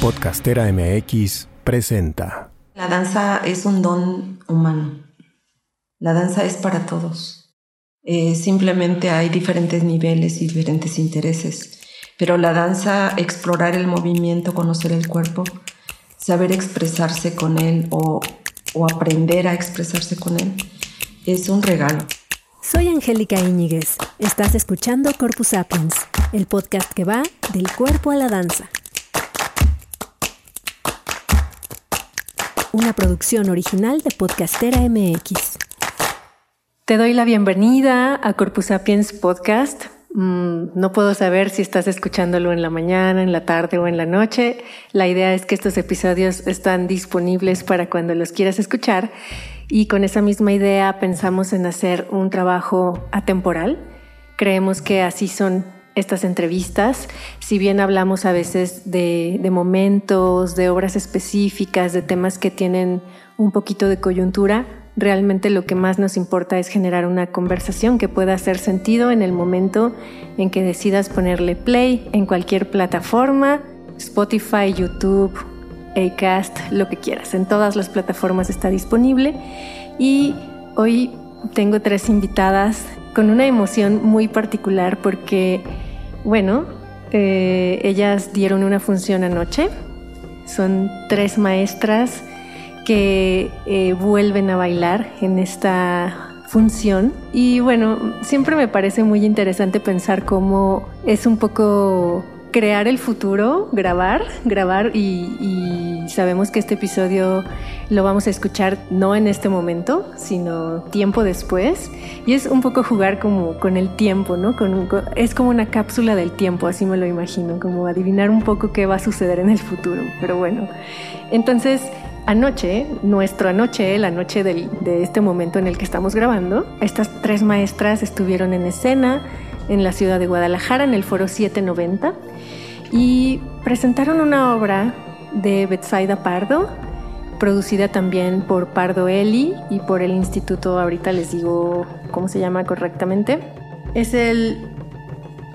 Podcastera MX presenta. La danza es un don humano. La danza es para todos. Eh, simplemente hay diferentes niveles y diferentes intereses. Pero la danza, explorar el movimiento, conocer el cuerpo, saber expresarse con él o, o aprender a expresarse con él, es un regalo. Soy Angélica Íñiguez. Estás escuchando Corpus Sapiens, el podcast que va del cuerpo a la danza. Una producción original de Podcastera MX. Te doy la bienvenida a Corpus Sapiens Podcast. Mm, no puedo saber si estás escuchándolo en la mañana, en la tarde o en la noche. La idea es que estos episodios están disponibles para cuando los quieras escuchar y con esa misma idea pensamos en hacer un trabajo atemporal. Creemos que así son estas entrevistas, si bien hablamos a veces de, momentos, de obras específicas, de temas que tienen un poquito de coyuntura, realmente lo que más nos importa es generar una conversación que pueda hacer sentido en el momento en que decidas ponerle play en cualquier plataforma, Spotify, YouTube, Acast, lo que quieras. En todas las plataformas está disponible y hoy tengo tres invitadas con una emoción muy particular porque, bueno, eh, ellas dieron una función anoche. Son tres maestras que eh, vuelven a bailar en esta función. Y bueno, siempre me parece muy interesante pensar cómo es un poco crear el futuro, grabar, grabar y, sabemos que este episodio lo vamos a escuchar no en este momento, sino tiempo después. Y es un poco jugar como con el tiempo, ¿no? Con, es como una cápsula del tiempo, así me lo imagino, como adivinar un poco qué va a suceder en el futuro. Pero bueno, entonces anoche, nuestro anoche, la noche de este momento en el que estamos grabando, estas tres maestras estuvieron en escena en la ciudad de Guadalajara, en el foro 790 y presentaron una obra de Betsaida Pardo, producida también por Pardo Eli y por el instituto, ahorita les digo cómo se llama correctamente. Es el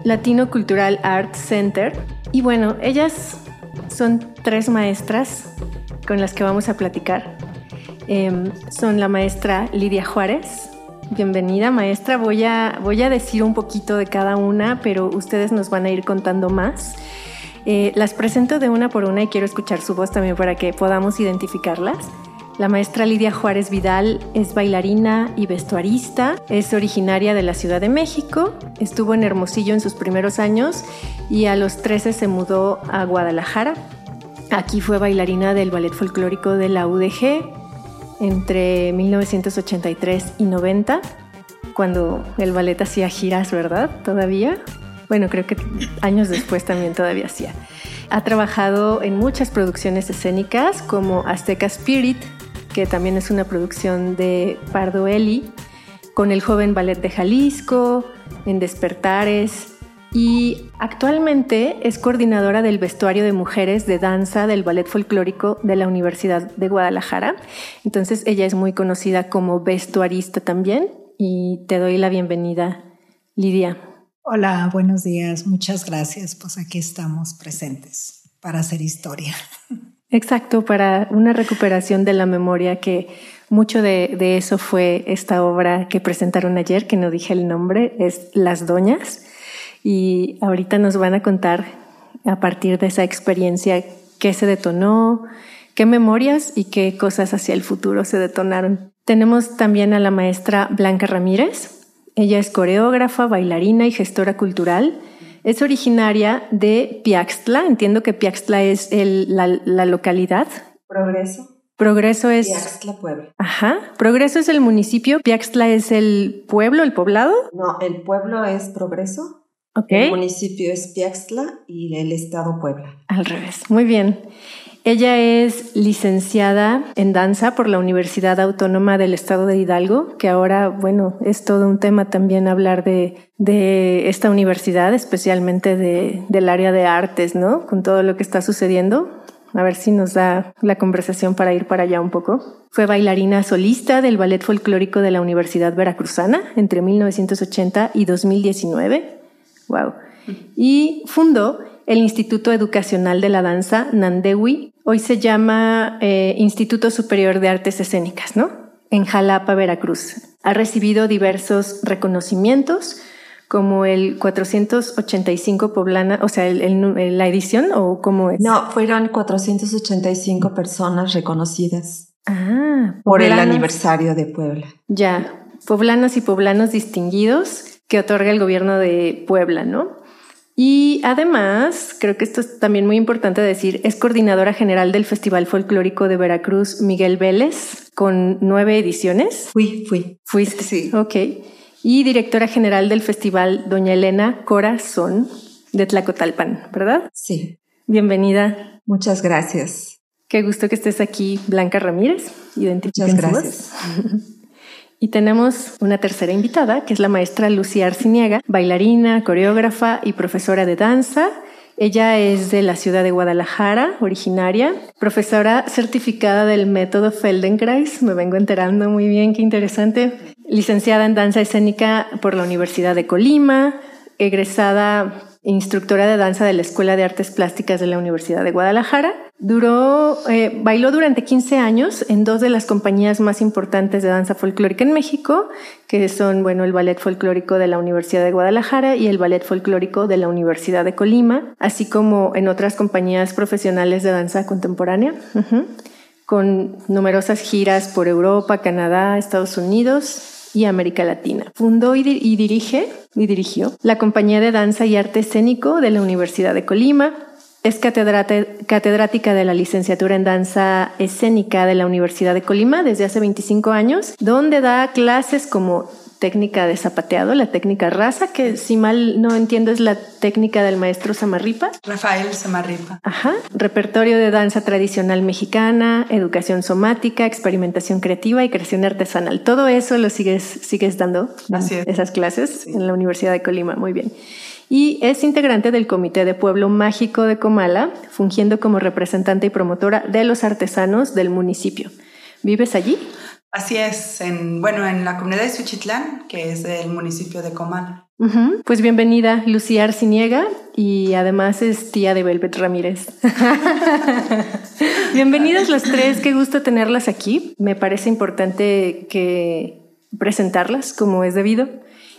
Latino Cultural Art Center. Y bueno, ellas son tres maestras con las que vamos a platicar. Em, son la maestra Lidia Juárez. Bienvenida maestra, voy a, voy a decir un poquito de cada una, pero ustedes nos van a ir contando más. Eh, las presento de una por una y quiero escuchar su voz también para que podamos identificarlas. La maestra Lidia Juárez Vidal es bailarina y vestuarista, es originaria de la Ciudad de México, estuvo en Hermosillo en sus primeros años y a los 13 se mudó a Guadalajara. Aquí fue bailarina del ballet folclórico de la UDG entre 1983 y 90, cuando el ballet hacía giras, ¿verdad? Todavía. Bueno, creo que años después también todavía hacía. Ha trabajado en muchas producciones escénicas como Azteca Spirit, que también es una producción de Pardo Eli, con el joven ballet de Jalisco, en Despertares, y actualmente es coordinadora del vestuario de mujeres de danza del ballet folclórico de la Universidad de Guadalajara. Entonces ella es muy conocida como vestuarista también y te doy la bienvenida, Lidia. Hola, buenos días. Muchas gracias. Pues aquí estamos presentes para hacer historia. Exacto, para una recuperación de la memoria que mucho de, eso fue esta obra que presentaron ayer, que no dije el nombre, es Las Doñas. Y ahorita nos van a contar a partir de esa experiencia qué se detonó, qué memorias y qué cosas hacia el futuro se detonaron. Tenemos también a la maestra Blanca Ramírez, ella es coreógrafa, bailarina y gestora cultural. Es originaria de Piaxtla. Entiendo que Piaxtla es la, localidad. Progreso. Progreso es. Piaxtla, Puebla. Ajá. Progreso es el municipio. Piaxtla es el pueblo, el poblado. No, el pueblo es Progreso. Ok. El municipio es Piaxtla y el estado Puebla. Al revés. Muy bien. Ella es licenciada en danza por la Universidad Autónoma del Estado de Hidalgo, que ahora, bueno, es todo un tema también hablar de, de esta universidad, especialmente de, del área de artes, ¿no? Con todo lo que está sucediendo. A ver si nos da la conversación para ir para allá un poco. Fue bailarina solista del Ballet Folclórico de la Universidad Veracruzana entre 1980 y 2019. Wow. Y fundó el Instituto Educacional de la Danza, Nandewi. Hoy se llama eh, Instituto Superior de Artes Escénicas, ¿no? En Jalapa, Veracruz. Ha recibido diversos reconocimientos, como el 485 poblana, o sea, el, la edición o cómo es? No, fueron 485 personas reconocidas. Ah, por el aniversario de Puebla. Ya, poblanos y poblanos distinguidos que otorga el gobierno de Puebla, ¿no? Y además, creo que esto es también muy importante decir, es coordinadora general del Festival Folclórico de Veracruz Miguel Vélez, con nueve ediciones. Fui, fui. Fuiste, sí. Ok y directora general del Festival Doña Elena Corazón de Tlacotalpan, ¿verdad? Sí. Bienvenida. Muchas gracias. Qué gusto que estés aquí, Blanca Ramírez. Muchas gracias. Y tenemos una tercera invitada, que es la maestra Lucía Arciniega, bailarina, coreógrafa y profesora de danza. Ella es de la ciudad de Guadalajara, originaria, profesora certificada del método Feldenkrais. Me vengo enterando muy bien, qué interesante licenciada en danza escénica por la Universidad de Colima, egresada instructora de danza de la Escuela de Artes Plásticas de la Universidad de Guadalajara. Eh, bailó durante 15 años en dos de las compañías más importantes de danza folclórica en México, que son, bueno, el Ballet Folclórico de la Universidad de Guadalajara y el Ballet Folclórico de la Universidad de Colima, así como en otras compañías profesionales de danza contemporánea con numerosas giras por Europa, Canadá, Estados Unidos y América Latina. Fundó y, dirige y dirigió la Compañía de Danza y Arte Escénico de la Universidad de Colima. Es catedrática de la licenciatura en danza escénica de la Universidad de Colima desde hace 25 años, donde da clases como técnica de zapateado, la técnica raza, que si mal no entiendo es la técnica del maestro Samarripa. Rafael Samarripa. Ajá. Repertorio de danza tradicional mexicana, educación somática, experimentación creativa y creación artesanal. Todo eso lo sigues, sigues dando. Así Esas clases en la Universidad de Colima. Muy bien. Y es integrante del Comité de Pueblo Mágico de Comala, fungiendo como representante y promotora de los artesanos del municipio. ¿Vives allí? Así es, en, bueno, en la comunidad de Suchitlán, que es el municipio de Comal. Pues bienvenida, Lucía Arciniega, y además es tía de Velvet Ramírez. Bienvenidas los tres, qué gusto tenerlas aquí. Me parece importante que presentarlas como es debido.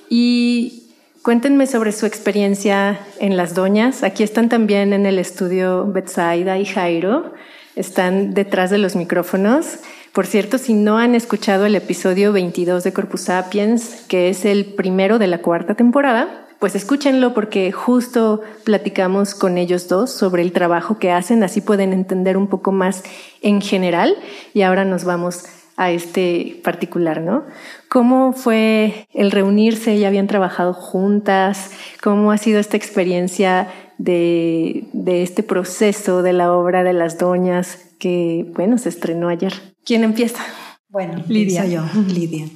Y cuéntenme sobre su experiencia en Las Doñas. Aquí están también en el estudio Betsaida y Jairo. Están detrás de los micrófonos. Por cierto, si no han escuchado el episodio 22 de Corpus Sapiens, que es el primero de la cuarta temporada, pues escúchenlo porque justo platicamos con ellos dos sobre el trabajo que hacen, así pueden entender un poco más en general y ahora nos vamos a este particular, ¿no? ¿Cómo fue el reunirse? ¿Ya habían trabajado juntas? ¿Cómo ha sido esta experiencia de, de este proceso de la obra de las doñas que, bueno, se estrenó ayer? ¿Quién empieza? Bueno, Lidia. yo, Lidia.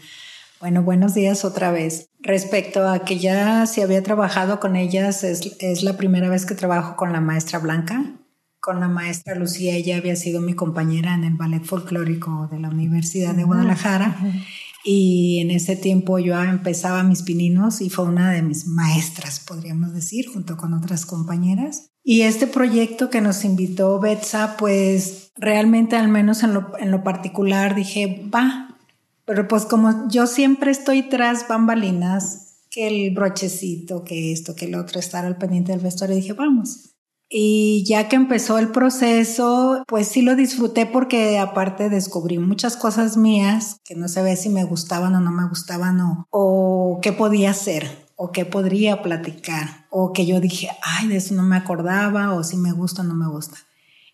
Bueno, buenos días otra vez. Respecto a que ya se había trabajado con ellas, es, es, la primera vez que trabajo con la maestra Blanca. Con la maestra Lucía, ella había sido mi compañera en el ballet folclórico de la Universidad de Guadalajara. Y en ese tiempo yo empezaba mis pininos y fue una de mis maestras, podríamos decir, junto con otras compañeras. Y este proyecto que nos invitó Betsa, pues realmente al menos en lo, en lo particular dije, va, pero pues como yo siempre estoy tras bambalinas, que el brochecito, que esto, que el otro, estar al pendiente del vestuario, dije, vamos. Y ya que empezó el proceso, pues sí lo disfruté porque aparte descubrí muchas cosas mías que no sé si me gustaban o no me gustaban o, o qué podía hacer o qué podría platicar, o que yo dije, ay, de eso no me acordaba, o si me gusta o no me gusta.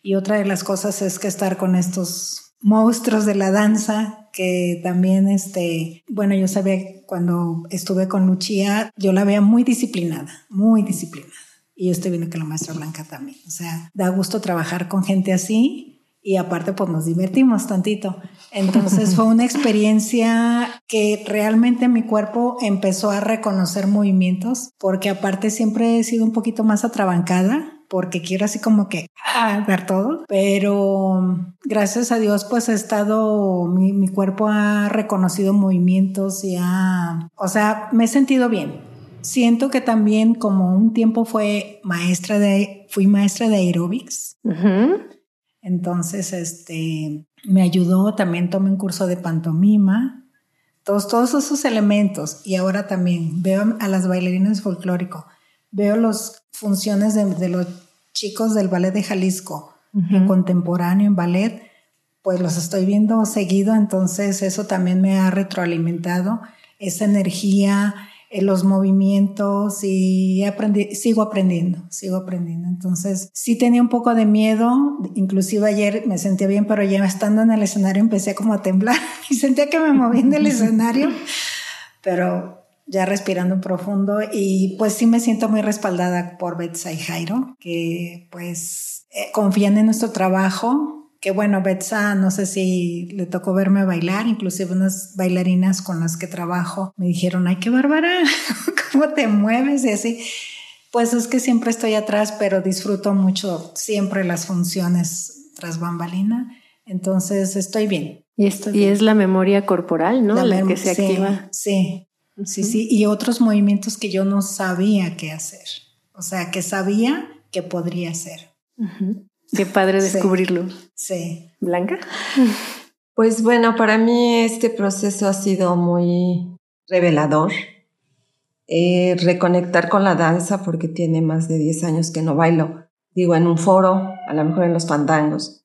Y otra de las cosas es que estar con estos monstruos de la danza, que también, este, bueno, yo sabía cuando estuve con Lucía, yo la veía muy disciplinada, muy disciplinada. Y yo estoy viendo que la maestra Blanca también. O sea, da gusto trabajar con gente así y aparte pues nos divertimos tantito. Entonces fue una experiencia que realmente mi cuerpo empezó a reconocer movimientos porque aparte siempre he sido un poquito más atrabancada porque quiero así como que ah, dar todo, pero gracias a Dios pues he estado, mi, mi cuerpo ha reconocido movimientos y ha, o sea, me he sentido bien siento que también como un tiempo fue maestra de, fui maestra de aerobics. Entonces, este, me ayudó, también tomé un curso de pantomima, todos, todos esos elementos. Y ahora también veo a las bailarinas folclórico, veo las funciones de, los chicos del ballet de Jalisco, en contemporáneo, en ballet, pues los estoy viendo seguido, entonces eso también me ha retroalimentado esa energía, en los movimientos y aprendí, sigo aprendiendo, sigo aprendiendo. Entonces, sí tenía un poco de miedo, inclusive ayer me sentía bien, pero ya estando en el escenario empecé como a temblar y sentía que me movía en el escenario, pero ya respirando profundo y pues sí me siento muy respaldada por Betsa y Jairo, que pues eh, confían en nuestro trabajo, que bueno, Betsa, no sé si le tocó verme bailar, inclusive unas bailarinas con las que trabajo me dijeron, ay, qué bárbara, cómo te mueves y así. Pues es que siempre estoy atrás, pero disfruto mucho siempre las funciones tras bambalina, entonces estoy bien. Y, y es la memoria corporal, ¿no? La, que se activa. Sí, sí, sí, y otros movimientos que yo no sabía qué hacer, o sea, que sabía que podría hacer. Qué padre descubrirlo. Sí. Blanca. Pues bueno, para mí este proceso ha sido muy revelador. Eh, reconectar con la danza porque tiene más de 10 años que no bailo. Digo, en un foro, a lo mejor en los fandangos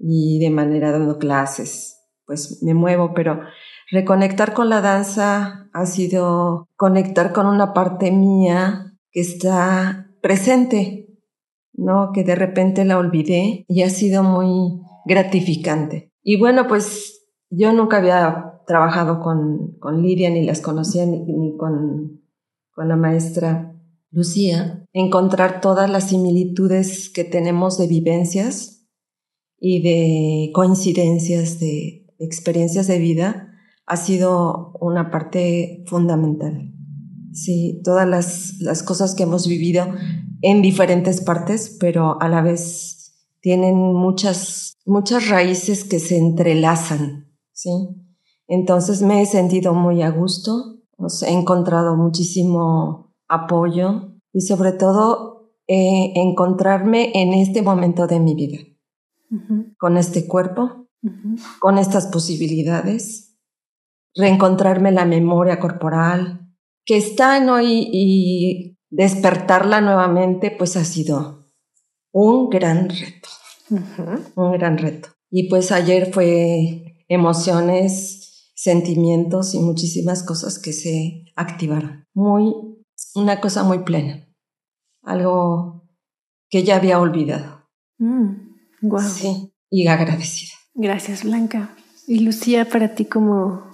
y de manera dando clases, pues me muevo, pero reconectar con la danza ha sido conectar con una parte mía que está presente ¿no? Que de repente la olvidé y ha sido muy gratificante. Y bueno, pues yo nunca había trabajado con, con Lidia, ni las conocía, ni, con, con la maestra Lucía. Encontrar todas las similitudes que tenemos de vivencias y de coincidencias de experiencias de vida ha sido una parte fundamental. Sí, todas las, las cosas que hemos vivido en diferentes partes, pero a la vez tienen muchas, muchas raíces que se entrelazan, ¿sí? Entonces me he sentido muy a gusto, he encontrado muchísimo apoyo y sobre todo eh, encontrarme en este momento de mi vida, con este cuerpo, con estas posibilidades, reencontrarme la memoria corporal, que está en hoy y despertarla nuevamente, pues ha sido un gran reto, un gran reto. Y pues ayer fue emociones, sentimientos y muchísimas cosas que se activaron. Muy, una cosa muy plena, algo que ya había olvidado. Mm, sí, y agradecida. Gracias, Blanca. Y Lucía, para ti, ¿cómo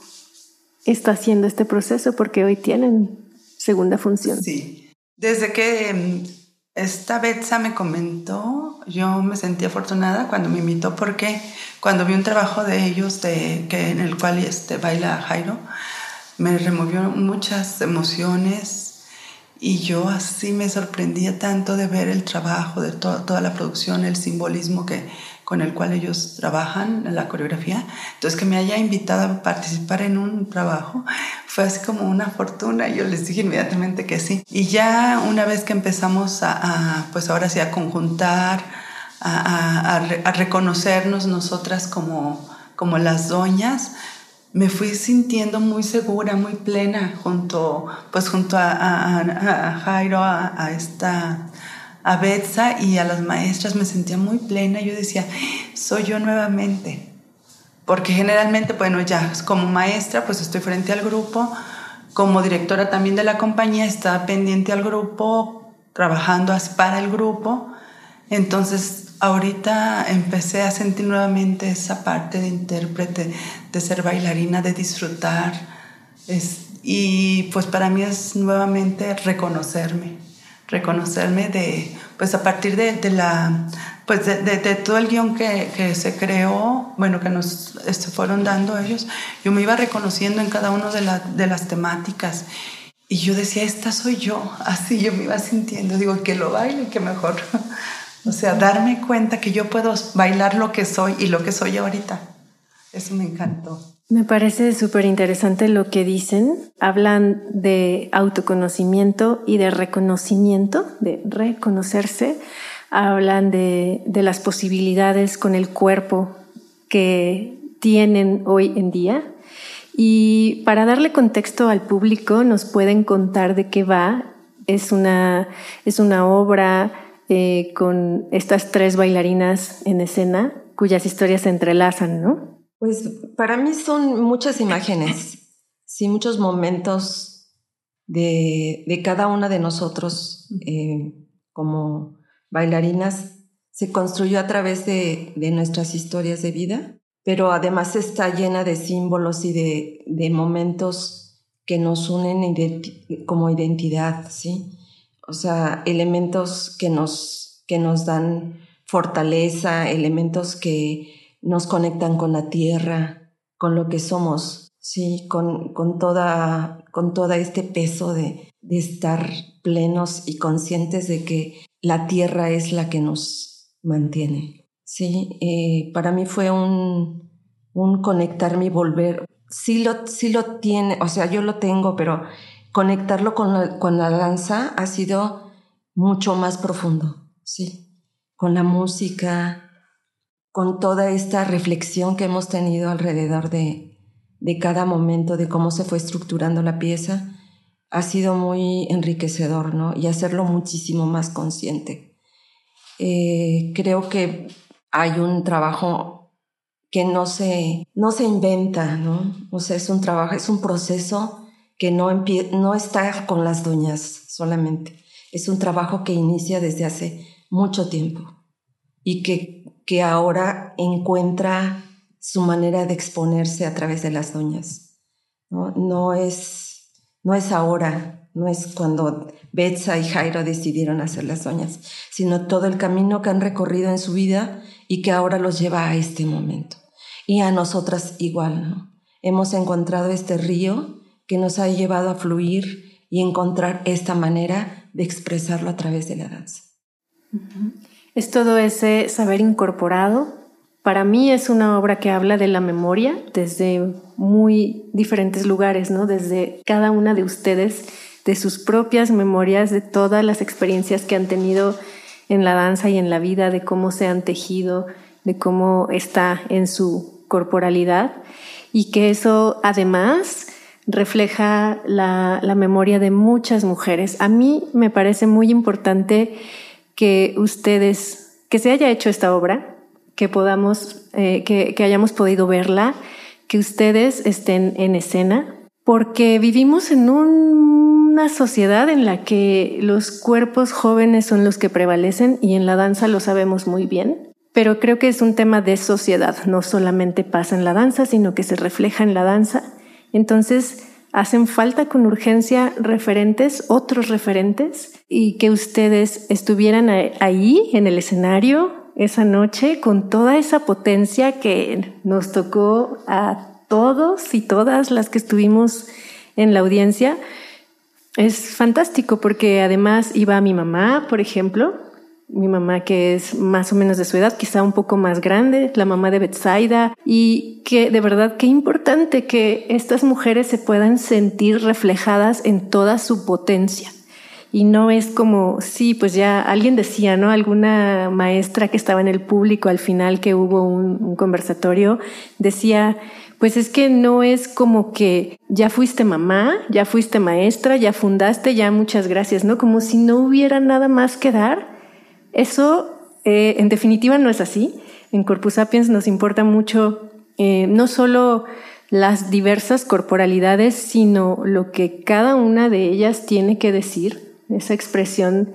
está haciendo este proceso? Porque hoy tienen segunda función. Sí, desde que mm, esta Betsa me comentó, yo me sentí afortunada cuando me invitó porque cuando vi un trabajo de ellos de, que, en el cual este, baila Jairo, me removió muchas emociones y yo así me sorprendía tanto de ver el trabajo, de toda la producción, el simbolismo que, con el cual ellos trabajan la coreografía. Entonces, que me haya invitado a participar en un trabajo fue así como una fortuna. Yo les dije inmediatamente que sí. Y ya una vez que empezamos a, pues ahora sí, a conjuntar, a, a, reconocernos nosotras como, como las doñas, me fui sintiendo muy segura, muy plena junto, pues junto a, Jairo, a, esta a Betsa y a las maestras me sentía muy plena. Yo decía, soy yo nuevamente. Porque generalmente, bueno, ya como maestra, pues estoy frente al grupo. Como directora también de la compañía, está pendiente al grupo, trabajando para el grupo. Entonces, ahorita empecé a sentir nuevamente esa parte de intérprete, de ser bailarina, de disfrutar. y pues para mí es nuevamente reconocerme reconocerme de, pues a partir de, de la, pues de, de, todo el guion que, que, se creó, bueno, que nos este, fueron dando ellos, yo me iba reconociendo en cada una la, de las temáticas. Y yo decía, esta soy yo, así yo me iba sintiendo, digo, que lo baile, que mejor. o sea, darme cuenta que yo puedo bailar lo que soy y lo que soy ahorita. Eso me encantó. Me parece súper interesante lo que dicen. Hablan de autoconocimiento y de reconocimiento, de reconocerse. Hablan de, de las posibilidades con el cuerpo que tienen hoy en día. Y para darle contexto al público, nos pueden contar de qué va. Es una, es una obra eh, con estas tres bailarinas en escena cuyas historias se entrelazan, ¿no? Pues para mí son muchas imágenes, sí, muchos momentos de, de cada una de nosotros eh, como bailarinas se construyó a través de, de, nuestras historias de vida, pero además está llena de símbolos y de, de momentos que nos unen identi como identidad, ¿sí? O sea, elementos que nos, que nos dan fortaleza, elementos que nos conectan con la tierra, con lo que somos, sí, con, con, toda, con todo este peso de, de estar plenos y conscientes de que la tierra es la que nos mantiene. Sí, eh, para mí fue un, un conectarme y volver. Sí lo, sí lo tiene, o sea, yo lo tengo, pero conectarlo con la, con la danza ha sido mucho más profundo, sí. Con la música, con toda esta reflexión que hemos tenido alrededor de, de cada momento, de cómo se fue estructurando la pieza, ha sido muy enriquecedor, ¿no? Y hacerlo muchísimo más consciente. Eh, creo que hay un trabajo que no se, no se inventa, ¿no? O sea, es un trabajo, es un proceso que no, no está con las doñas solamente. Es un trabajo que inicia desde hace mucho tiempo y que que ahora encuentra su manera de exponerse a través de las doñas. No, no, es, no es ahora, no es cuando Betsa y Jairo decidieron hacer las doñas, sino todo el camino que han recorrido en su vida y que ahora los lleva a este momento. Y a nosotras igual, ¿no? Hemos encontrado este río que nos ha llevado a fluir y encontrar esta manera de expresarlo a través de la danza. Es todo ese saber incorporado. Para mí es una obra que habla de la memoria desde muy diferentes lugares, ¿no? Desde cada una de ustedes, de sus propias memorias, de todas las experiencias que han tenido en la danza y en la vida, de cómo se han tejido, de cómo está en su corporalidad y que eso además refleja la, la memoria de muchas mujeres. A mí me parece muy importante que ustedes, que se haya hecho esta obra, que podamos, eh, que, que hayamos podido verla, que ustedes estén en escena, porque vivimos en una sociedad en la que los cuerpos jóvenes son los que prevalecen y en la danza lo sabemos muy bien. Pero creo que es un tema de sociedad, no solamente pasa en la danza, sino que se refleja en la danza. Entonces, hacen falta con urgencia referentes, otros referentes, y que ustedes estuvieran ahí en el escenario esa noche con toda esa potencia que nos tocó a todos y todas las que estuvimos en la audiencia. Es fantástico porque además iba mi mamá, por ejemplo, mi mamá que es más o menos de su edad, quizá un poco más grande, la mamá de Betsaida, y que de verdad qué importante que estas mujeres se puedan sentir reflejadas en toda su potencia. Y no es como, sí, pues ya alguien decía, ¿no? Alguna maestra que estaba en el público al final que hubo un, un conversatorio, decía, pues es que no es como que ya fuiste mamá, ya fuiste maestra, ya fundaste, ya muchas gracias, ¿no? Como si no hubiera nada más que dar eso, eh, en definitiva, no es así. En Corpus Sapiens nos importa mucho eh, no solo las diversas corporalidades, sino lo que cada una de ellas tiene que decir, esa expresión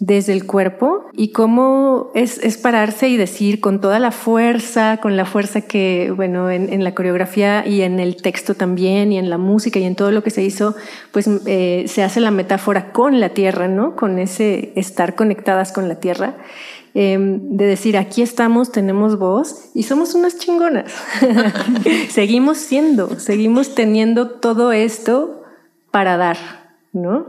desde el cuerpo y cómo es, es, pararse y decir con toda la fuerza, con la fuerza que, bueno, en, en, la coreografía y en el texto también y en la música y en todo lo que se hizo, pues eh, se hace la metáfora con la tierra, ¿no? Con ese estar conectadas con la tierra. Eh, de decir, aquí estamos, tenemos voz y somos unas chingonas. seguimos siendo, seguimos teniendo todo esto para dar, ¿no?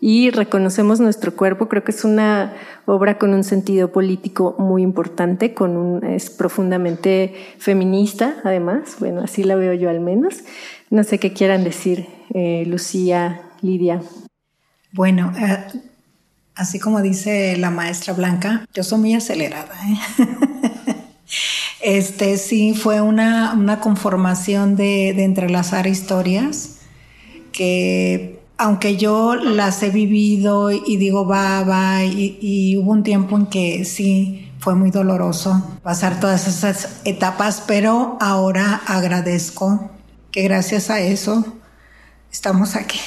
Y reconocemos nuestro cuerpo. Creo que es una obra con un sentido político muy importante, con un, es profundamente feminista, además. Bueno, así la veo yo al menos. No sé qué quieran decir, eh, Lucía, Lidia. Bueno, eh, así como dice la maestra Blanca, yo soy muy acelerada. ¿eh? este sí fue una, una conformación de, de entrelazar historias que aunque yo las he vivido y digo va, va, y, hubo un tiempo en que sí fue muy doloroso pasar todas esas etapas, pero ahora agradezco que gracias a eso estamos aquí.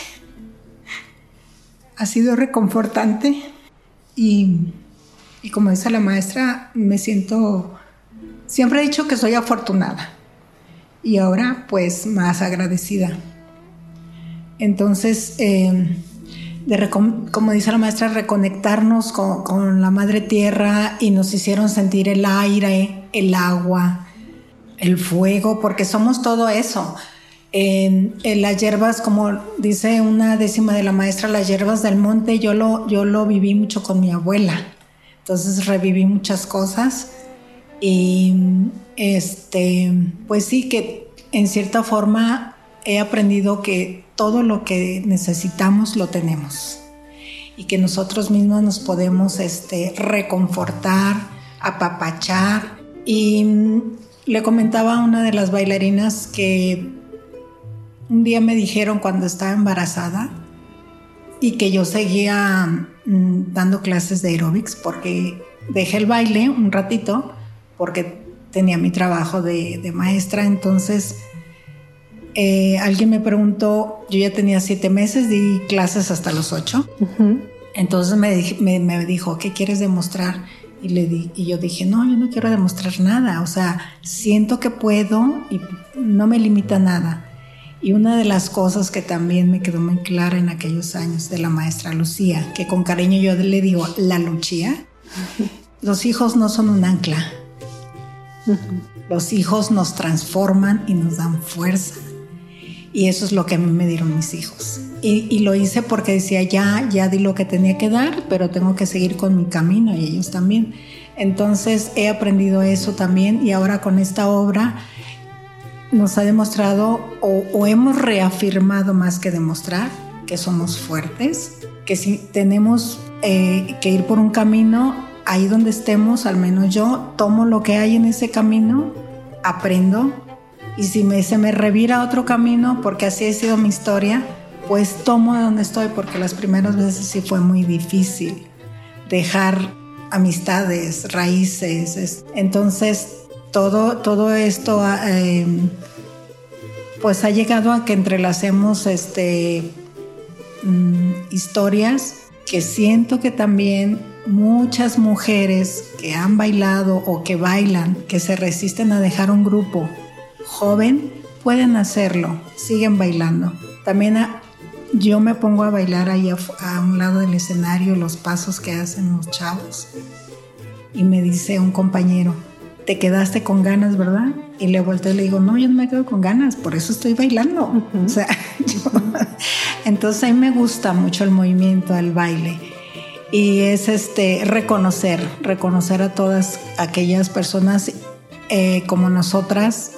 Ha sido reconfortante y, y como dice la maestra, me siento, siempre he dicho que soy afortunada y ahora pues más agradecida. Entonces, em, como dice la maestra, reconectarnos con, la madre tierra y nos hicieron sentir el aire, el agua, el fuego, porque somos todo eso. Las hierbas, como dice una décima de la maestra, las hierbas del monte, yo lo, yo lo viví mucho con mi abuela. Entonces reviví muchas cosas y este, pues sí que en cierta forma he aprendido que todo lo que necesitamos lo tenemos y que nosotros mismos nos podemos este, reconfortar, apapachar. Y mm, le comentaba a una de las bailarinas que un día me dijeron cuando estaba embarazada y que yo seguía mm, dando clases de aerobics porque dejé el baile un ratito porque tenía mi trabajo de maestra, entonces eh, alguien me preguntó, yo ya tenía siete meses, di clases hasta los ocho. Entonces me, me, dijo, ¿qué quieres demostrar? Y, le di, y yo dije, no, yo no quiero demostrar nada. O sea, siento que puedo y no me limita nada. Y una de las cosas que también me quedó muy clara en aquellos años de la maestra Lucía, que con cariño yo le digo, la Lucía, los hijos no son un ancla. Los hijos nos transforman y nos dan fuerza. Y eso es lo que a mí me dieron mis hijos. Y, lo hice porque decía, ya, ya di lo que tenía que dar, pero tengo que seguir con mi camino y ellos también. Entonces he aprendido eso también y ahora con esta obra nos ha demostrado o, hemos reafirmado más que demostrar que somos fuertes, que si tenemos eh, que ir por un camino, ahí donde estemos, al menos yo tomo lo que hay en ese camino, aprendo y si me, se me revira otro camino, porque así ha sido mi historia, pues tomo de donde estoy, porque las primeras veces sí fue muy difícil dejar amistades, raíces. Entonces, todo, todo esto em, pues ha llegado a que entrelacemos este, mm, historias que siento que también muchas mujeres que han bailado o que bailan, que se resisten a dejar un grupo joven, pueden hacerlo, siguen bailando. También yo me pongo a bailar ahí a, un lado del escenario los pasos que hacen los chavos. Y me dice un compañero, te quedaste con ganas, ¿verdad? Y le vuelto y le digo, no, yo no me quedo con ganas, por eso estoy bailando. O sea, entonces a mí me gusta mucho el movimiento, el baile. Y es este reconocer, reconocer a todas aquellas personas eh, como nosotras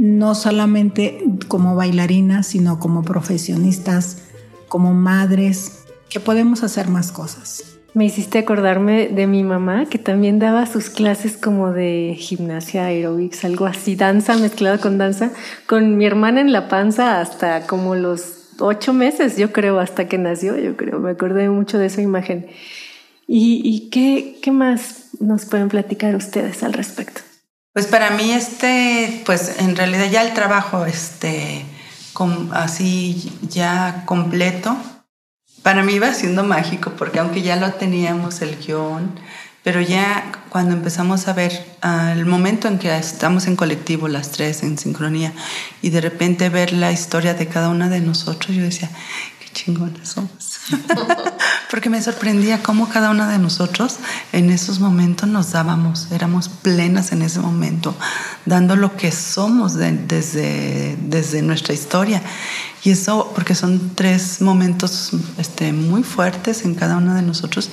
no solamente como bailarinas, sino como profesionistas, como madres, que podemos hacer más cosas. Me hiciste acordarme de mi mamá, que también daba sus clases como de gimnasia, aerobics, algo así, danza mezclada con danza, con mi hermana en la panza hasta como los ocho meses, yo creo, hasta que nació, yo creo. Me acordé mucho de esa imagen. ¿Y, y qué, qué más nos pueden platicar ustedes al respecto? Pues para mí este, pues en realidad ya el trabajo este, así ya completo, para mí iba siendo mágico porque aunque ya lo teníamos el guion, pero ya cuando empezamos a ver el momento en que estamos en colectivo las tres en sincronía y de repente ver la historia de cada una de nosotros, yo decía, qué chingonas somos. Porque me sorprendía cómo cada una de nosotros en esos momentos nos dábamos, éramos plenas en ese momento, dando lo que somos desde, desde nuestra historia. Y eso, porque son tres momentos este, muy fuertes en cada uno de nosotros.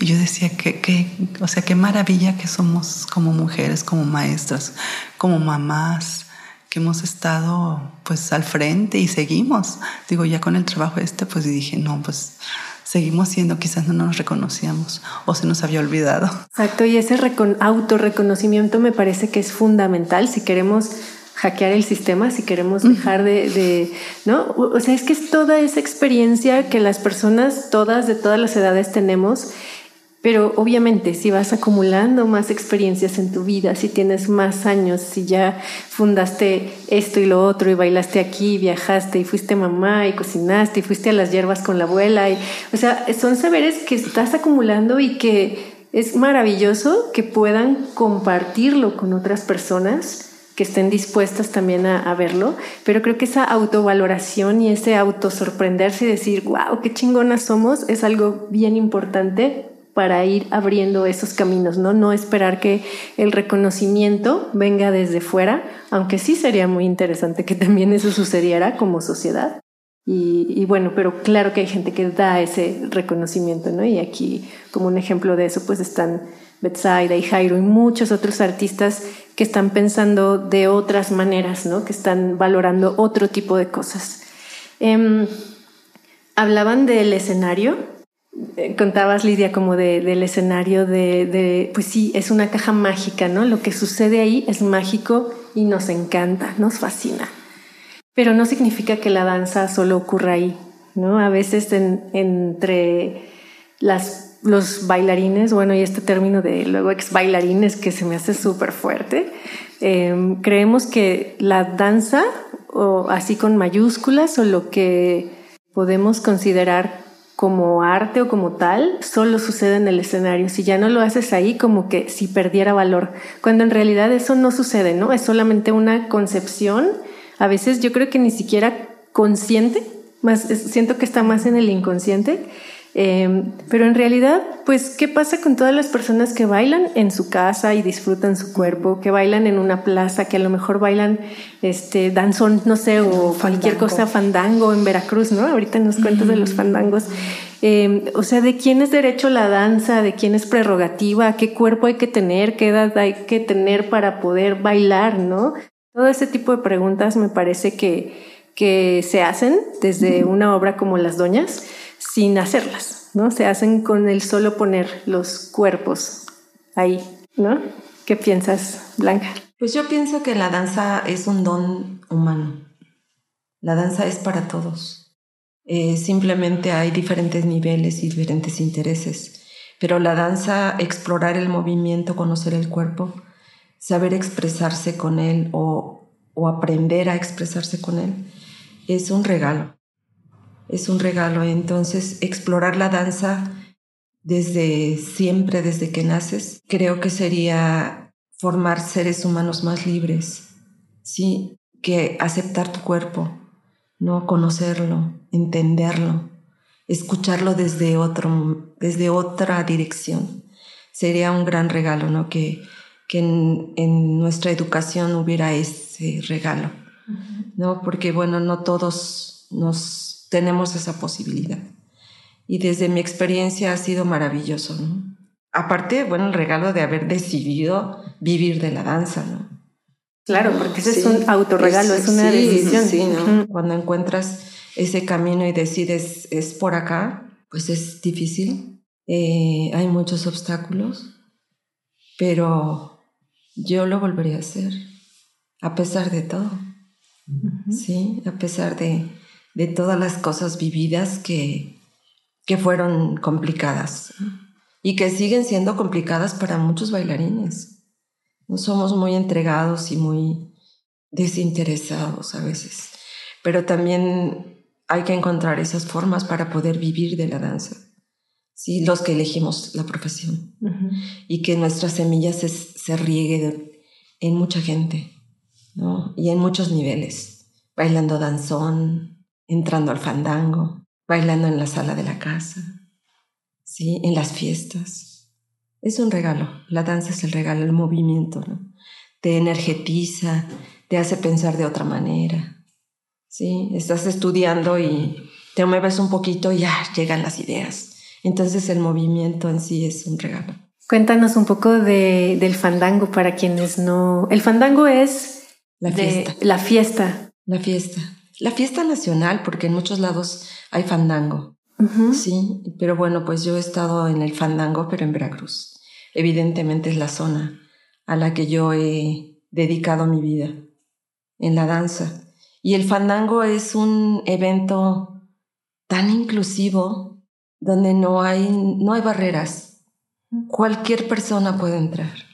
Y yo decía que, que, o sea, qué maravilla que somos como mujeres, como maestras, como mamás, que hemos estado pues al frente y seguimos. Digo, ya con el trabajo este, pues dije, no, pues seguimos siendo, quizás no nos reconocíamos o se nos había olvidado. Exacto, y ese autorreconocimiento me parece que es fundamental si queremos hackear el sistema, si queremos dejar de, de, ¿no? O sea, es que es toda esa experiencia que las personas, todas de todas las edades tenemos pero obviamente si vas acumulando más experiencias en tu vida, si tienes más años, si ya fundaste esto y lo otro y bailaste aquí, viajaste y fuiste mamá y cocinaste y fuiste a las hierbas con la abuela, y, o sea, son saberes que estás acumulando y que es maravilloso que puedan compartirlo con otras personas que estén dispuestas también a, a, verlo, pero creo que esa autovaloración y ese autosorprenderse y decir, wow, qué chingonas somos, es algo bien importante para ir abriendo esos caminos, ¿no? No esperar que el reconocimiento venga desde fuera, aunque sí sería muy interesante que también eso sucediera como sociedad. Y, bueno, pero claro que hay gente que da ese reconocimiento, ¿no? Y aquí, como un ejemplo de eso, pues están Betsaida y Jairo y muchos otros artistas que están pensando de otras maneras, ¿no? Que están valorando otro tipo de cosas. Em, hablaban del escenario contabas, Lidia, como del escenario de, pues sí, es una caja mágica, ¿no? Lo que sucede ahí es mágico y nos encanta, nos fascina. Pero no significa que la danza solo ocurra ahí, ¿no? A veces entre las, los bailarines, bueno, y este término de luego ex bailarines que se me hace súper fuerte, em, creemos que la danza, o así con mayúsculas, o lo que podemos considerar como arte o como tal, solo sucede en el escenario. Si ya no lo haces ahí, como que si perdiera valor, cuando en realidad eso no sucede, ¿no? Es solamente una concepción, a veces yo creo que ni siquiera consciente, más siento que está más en el inconsciente, Em, pero en realidad, pues, ¿qué pasa con todas las personas que bailan en su casa y disfrutan su cuerpo, que bailan en una plaza, que a lo mejor bailan este danzón, no sé, o cualquier cosa, fandango en Veracruz, ¿no? Ahorita nos cuentas de los fandangos. Em, o sea, ¿de quién es derecho la danza? ¿De quién es prerrogativa? ¿Qué cuerpo hay que tener? ¿Qué edad hay que tener para poder bailar, no? Todo ese tipo de preguntas me parece que, que se hacen desde una obra como Las Doñas sin hacerlas, ¿no? Se hacen con el solo poner los cuerpos ahí, ¿no? ¿Qué piensas, Blanca? Pues yo pienso que la danza es un don humano. La danza es para todos. Eh, simplemente hay diferentes niveles y diferentes intereses. Pero la danza, explorar el movimiento, conocer el cuerpo, saber expresarse con él o, o aprender a expresarse con él, es un regalo es un regalo. Entonces, explorar la danza desde siempre, desde que naces, creo que sería formar seres humanos más libres, ¿sí? Que aceptar tu cuerpo, ¿no? Conocerlo, entenderlo, escucharlo desde, otro, desde otra dirección. Sería un gran regalo, ¿no? Que, que en, en nuestra educación hubiera ese regalo, ¿no? Porque, bueno, no todos nos tenemos esa posibilidad. Y desde mi experiencia ha sido maravilloso, ¿no? Aparte, bueno, el regalo de haber decidido vivir de la danza, ¿no? Claro, porque ese es un autorregalo, es, una decisión. Sí, ¿no? Cuando encuentras ese camino y decides es por acá, pues es difícil. Eh, hay muchos obstáculos, pero yo lo volvería a hacer, a pesar de todo. Sí, a pesar de, de todas las cosas vividas que, que fueron complicadas y que siguen siendo complicadas para muchos bailarines. No somos muy entregados y muy desinteresados a veces, pero también hay que encontrar esas formas para poder vivir de la danza. Sí, los que elegimos la profesión y que nuestras semillas se, se riegue en mucha gente ¿no? y en muchos niveles, bailando danzón, entrando al fandango, bailando en la sala de la casa, ¿sí? en las fiestas. Es un regalo, la danza es el regalo, el movimiento, ¿no? Te energetiza, te hace pensar de otra manera, ¿sí? Estás estudiando y te mueves un poquito y ya llegan las ideas. Entonces el movimiento en sí es un regalo. Cuéntanos un poco de, del fandango para quienes no... El fandango es la fiesta. la fiesta. La fiesta. La fiesta nacional, porque en muchos lados hay fandango. Sí, pero bueno, pues yo he estado en el fandango, pero en Veracruz. Evidentemente es la zona a la que yo he dedicado mi vida, en la danza. Y el fandango es un evento tan inclusivo donde no hay, no hay barreras. Cualquier persona puede entrar.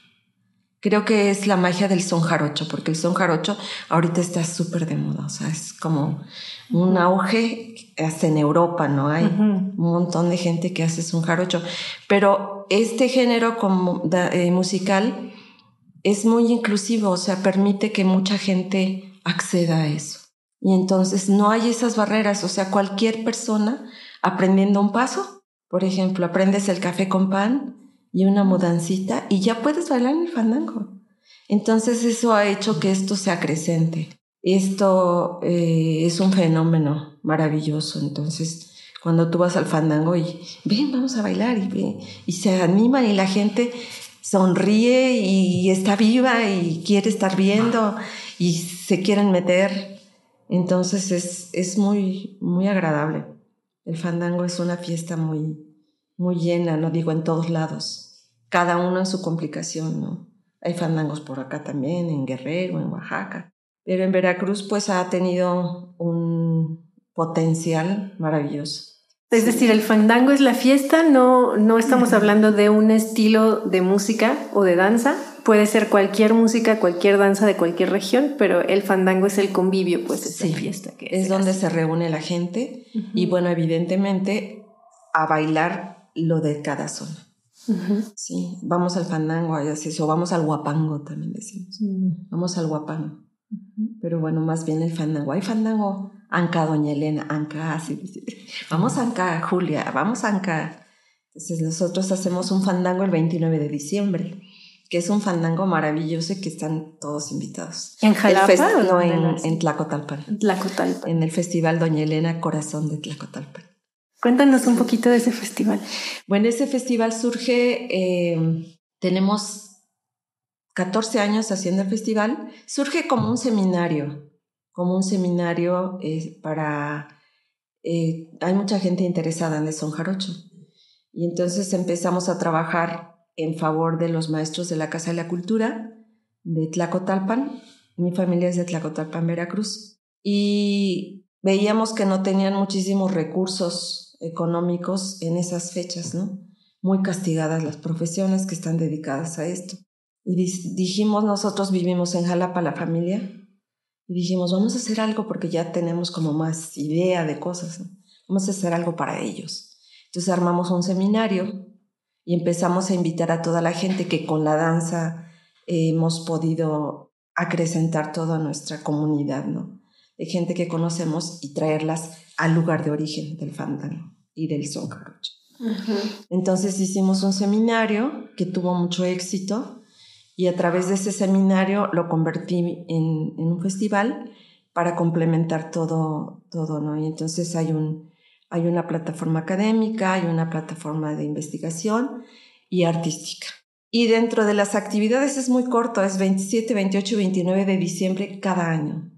Creo que es la magia del son jarocho, porque el son jarocho ahorita está súper de moda, o sea, es como un auge hasta en Europa, ¿no? Hay un montón de gente que hace son jarocho, pero este género como, eh, musical es muy inclusivo, o sea, permite que mucha gente acceda a eso. Y entonces no hay esas barreras, o sea, cualquier persona aprendiendo un paso, por ejemplo, aprendes el café con pan, y una mudancita y ya puedes bailar en el fandango. Entonces eso ha hecho que esto sea creciente. Esto eh, es un fenómeno maravilloso. Entonces cuando tú vas al fandango y ven, vamos a bailar y, y se animan y la gente sonríe y está viva y quiere estar viendo y se quieren meter. Entonces es, es muy, muy agradable. El fandango es una fiesta muy, muy llena, no digo en todos lados cada uno en su complicación, ¿no? Hay fandangos por acá también, en Guerrero, en Oaxaca. Pero en Veracruz pues ha tenido un potencial maravilloso. Es decir, el fandango es la fiesta, no, no estamos hablando de un estilo de música o de danza. Puede ser cualquier música, cualquier danza de cualquier región, pero el fandango es el convivio, pues es la fiesta. Que es donde se reúne la gente y bueno, evidentemente a bailar lo de cada zona. Sí, vamos al fandango, así, o vamos al guapango también decimos. Vamos al guapango. Pero bueno, más bien el fandango. Hay fandango, Anca, Doña Elena, Anca, así. Vamos Anca, Julia, vamos Anca. Entonces nosotros hacemos un fandango el 29 de diciembre, que es un fandango maravilloso y que están todos invitados. ¿En Jalapa? no, en, en Tlacotalpan. Tlacotalpan. En el Festival Doña Elena Corazón de Tlacotalpan. Cuéntanos un poquito de ese festival. Bueno, ese festival surge, eh, tenemos 14 años haciendo el festival, surge como un seminario, como un seminario eh, para... Eh, hay mucha gente interesada en el son jarocho. Y entonces empezamos a trabajar en favor de los maestros de la Casa de la Cultura de Tlacotalpan. Mi familia es de Tlacotalpan, Veracruz. Y veíamos que no tenían muchísimos recursos económicos en esas fechas, ¿no? Muy castigadas las profesiones que están dedicadas a esto. Y dijimos, nosotros vivimos en Jalapa, la familia, y dijimos, vamos a hacer algo porque ya tenemos como más idea de cosas, vamos a hacer algo para ellos. Entonces armamos un seminario y empezamos a invitar a toda la gente que con la danza hemos podido acrecentar toda nuestra comunidad, ¿no? De gente que conocemos y traerlas al lugar de origen del fandango y del son jarocho. Entonces hicimos un seminario que tuvo mucho éxito y a través de ese seminario lo convertí en, en un festival para complementar todo, todo, ¿no? Y entonces hay, un, hay una plataforma académica, hay una plataforma de investigación y artística. Y dentro de las actividades es muy corto, es 27, 28 y 29 de diciembre cada año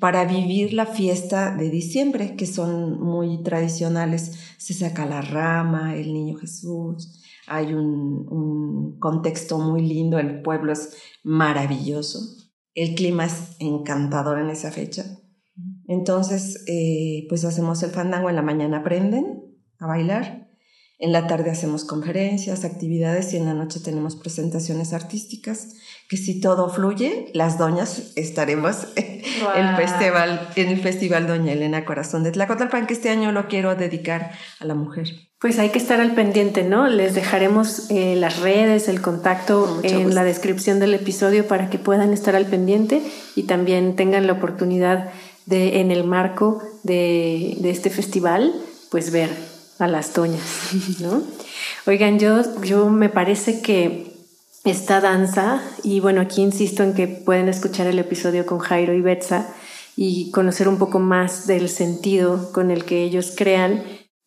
para vivir la fiesta de diciembre, que son muy tradicionales. Se saca la rama, el niño Jesús, hay un, contexto muy lindo, el pueblo es maravilloso, el clima es encantador en esa fecha. Entonces, eh, pues hacemos el fandango, en la mañana aprenden a bailar en la tarde hacemos conferencias, actividades y en la noche tenemos presentaciones artísticas, que si todo fluye, las doñas estaremos en, el festival, en el Festival Doña Elena Corazón de Tlacotalpan, que este año lo quiero dedicar a la mujer. Pues hay que estar al pendiente, ¿no? Les dejaremos eh, las redes, el contacto en la descripción del episodio para que puedan estar al pendiente y también tengan la oportunidad de, en el marco de, de este festival, pues ver a las toñas, ¿no? Oigan, yo, yo me parece que esta danza, y bueno, aquí insisto en que pueden escuchar el episodio con Jairo y Betsa y conocer un poco más del sentido con el que ellos crean,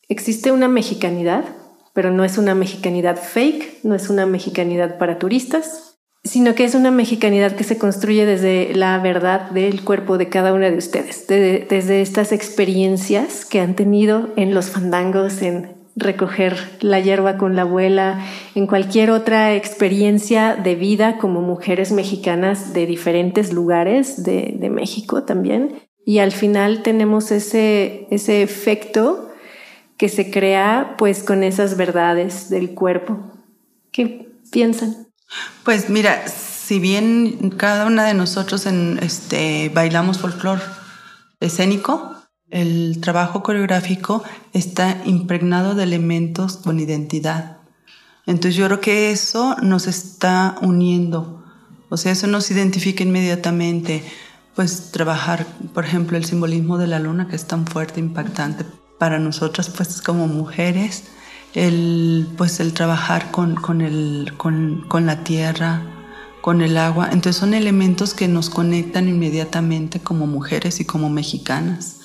existe una mexicanidad, pero no es una mexicanidad fake, no es una mexicanidad para turistas, sino que es una mexicanidad que se construye desde la verdad del cuerpo de cada una de ustedes, desde estas experiencias que han tenido en los fandangos, en recoger la hierba con la abuela, en cualquier otra experiencia de vida como mujeres mexicanas de diferentes lugares de, México también. Y al final tenemos ese, ese efecto que se crea pues con esas verdades del cuerpo. ¿Qué piensan? Pues mira, si bien cada una de nosotros en, este, bailamos folclore escénico, el trabajo coreográfico está impregnado de elementos con identidad. Entonces yo creo que eso nos está uniendo. O sea, eso nos identifica inmediatamente. Pues trabajar, por ejemplo, el simbolismo de la luna, que es tan fuerte, impactante para nosotras, pues como mujeres, el, pues el trabajar con, con, el, con, con la tierra, con el agua. Entonces son elementos que nos conectan inmediatamente como mujeres y como mexicanas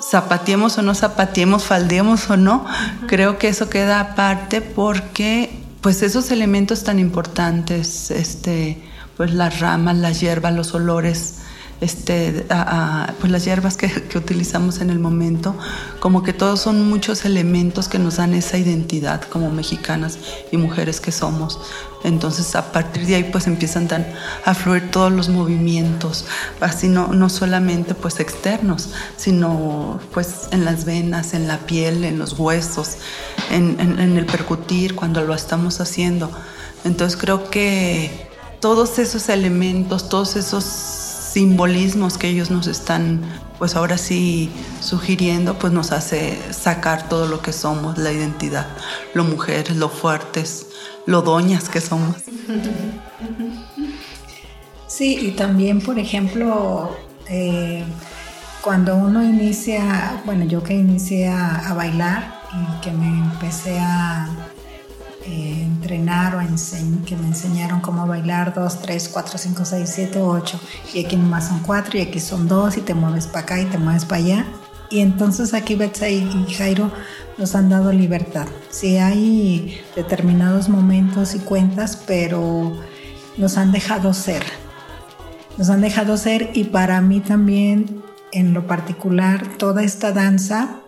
zapatiemos o no zapatiemos, faldeemos o no, creo que eso queda aparte porque pues esos elementos tan importantes, este, pues las ramas, las hierbas, los olores, este, pues las hierbas que, utilizamos en el momento, como que todos son muchos elementos que nos dan esa identidad como mexicanas y mujeres que somos. Entonces a partir de ahí pues empiezan a fluir todos los movimientos, así no, no solamente pues externos, sino pues en las venas, en la piel, en los huesos, en, en el percutir cuando lo estamos haciendo. Entonces creo que todos esos elementos, todos esos simbolismos que ellos nos están, pues ahora sí, sugiriendo, pues nos hace sacar todo lo que somos, la identidad, lo mujeres, lo fuertes, lo doñas que somos. Sí, y también, por ejemplo, eh, cuando uno inicia, bueno, yo que inicié a bailar y que me empecé a eh, entrenar o que me enseñaron cómo bailar 2, 3, 4, 5, 6, 7, 8 y aquí nomás son 4 y aquí son 2 y te mueves para acá y te mueves para allá. Y entonces aquí Betsa y Jairo nos han dado libertad. Sí hay determinados momentos y cuentas, pero nos han dejado ser. Nos han dejado ser y para mí también en lo particular toda esta danza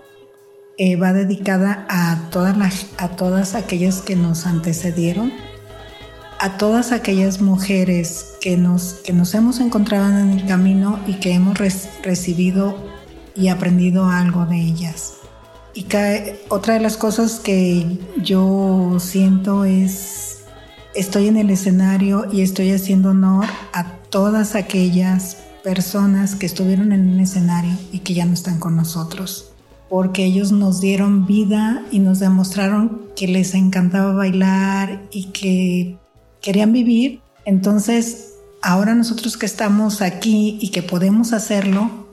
eh, va dedicada a todas, las, a todas aquellas que nos antecedieron, a todas aquellas mujeres que nos, que nos hemos encontrado en el camino y que hemos recibido y aprendido algo de ellas. Y otra de las cosas que yo siento es, estoy en el escenario y estoy haciendo honor a todas aquellas personas que estuvieron en un escenario y que ya no están con nosotros porque ellos nos dieron vida y nos demostraron que les encantaba bailar y que querían vivir. Entonces, ahora nosotros que estamos aquí y que podemos hacerlo,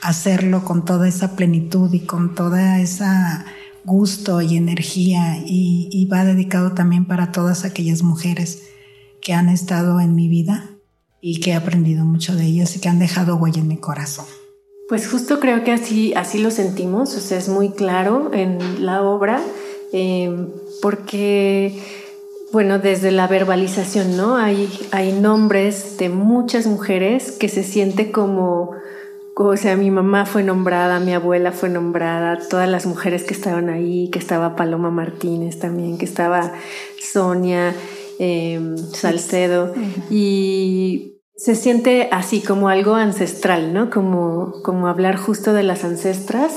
hacerlo con toda esa plenitud y con toda esa gusto y energía y, va dedicado también para todas aquellas mujeres que han estado en mi vida y que he aprendido mucho de ellas y que han dejado huella en mi corazón. Pues justo creo que así, así lo sentimos, o sea, es muy claro en la obra, eh, porque, bueno, desde la verbalización, ¿no? Hay, hay nombres de muchas mujeres que se siente como, o sea, mi mamá fue nombrada, mi abuela fue nombrada, todas las mujeres que estaban ahí, que estaba Paloma Martínez también, que estaba Sonia, eh, Salcedo, y se siente así como algo ancestral, ¿no? Como, como hablar justo de las ancestras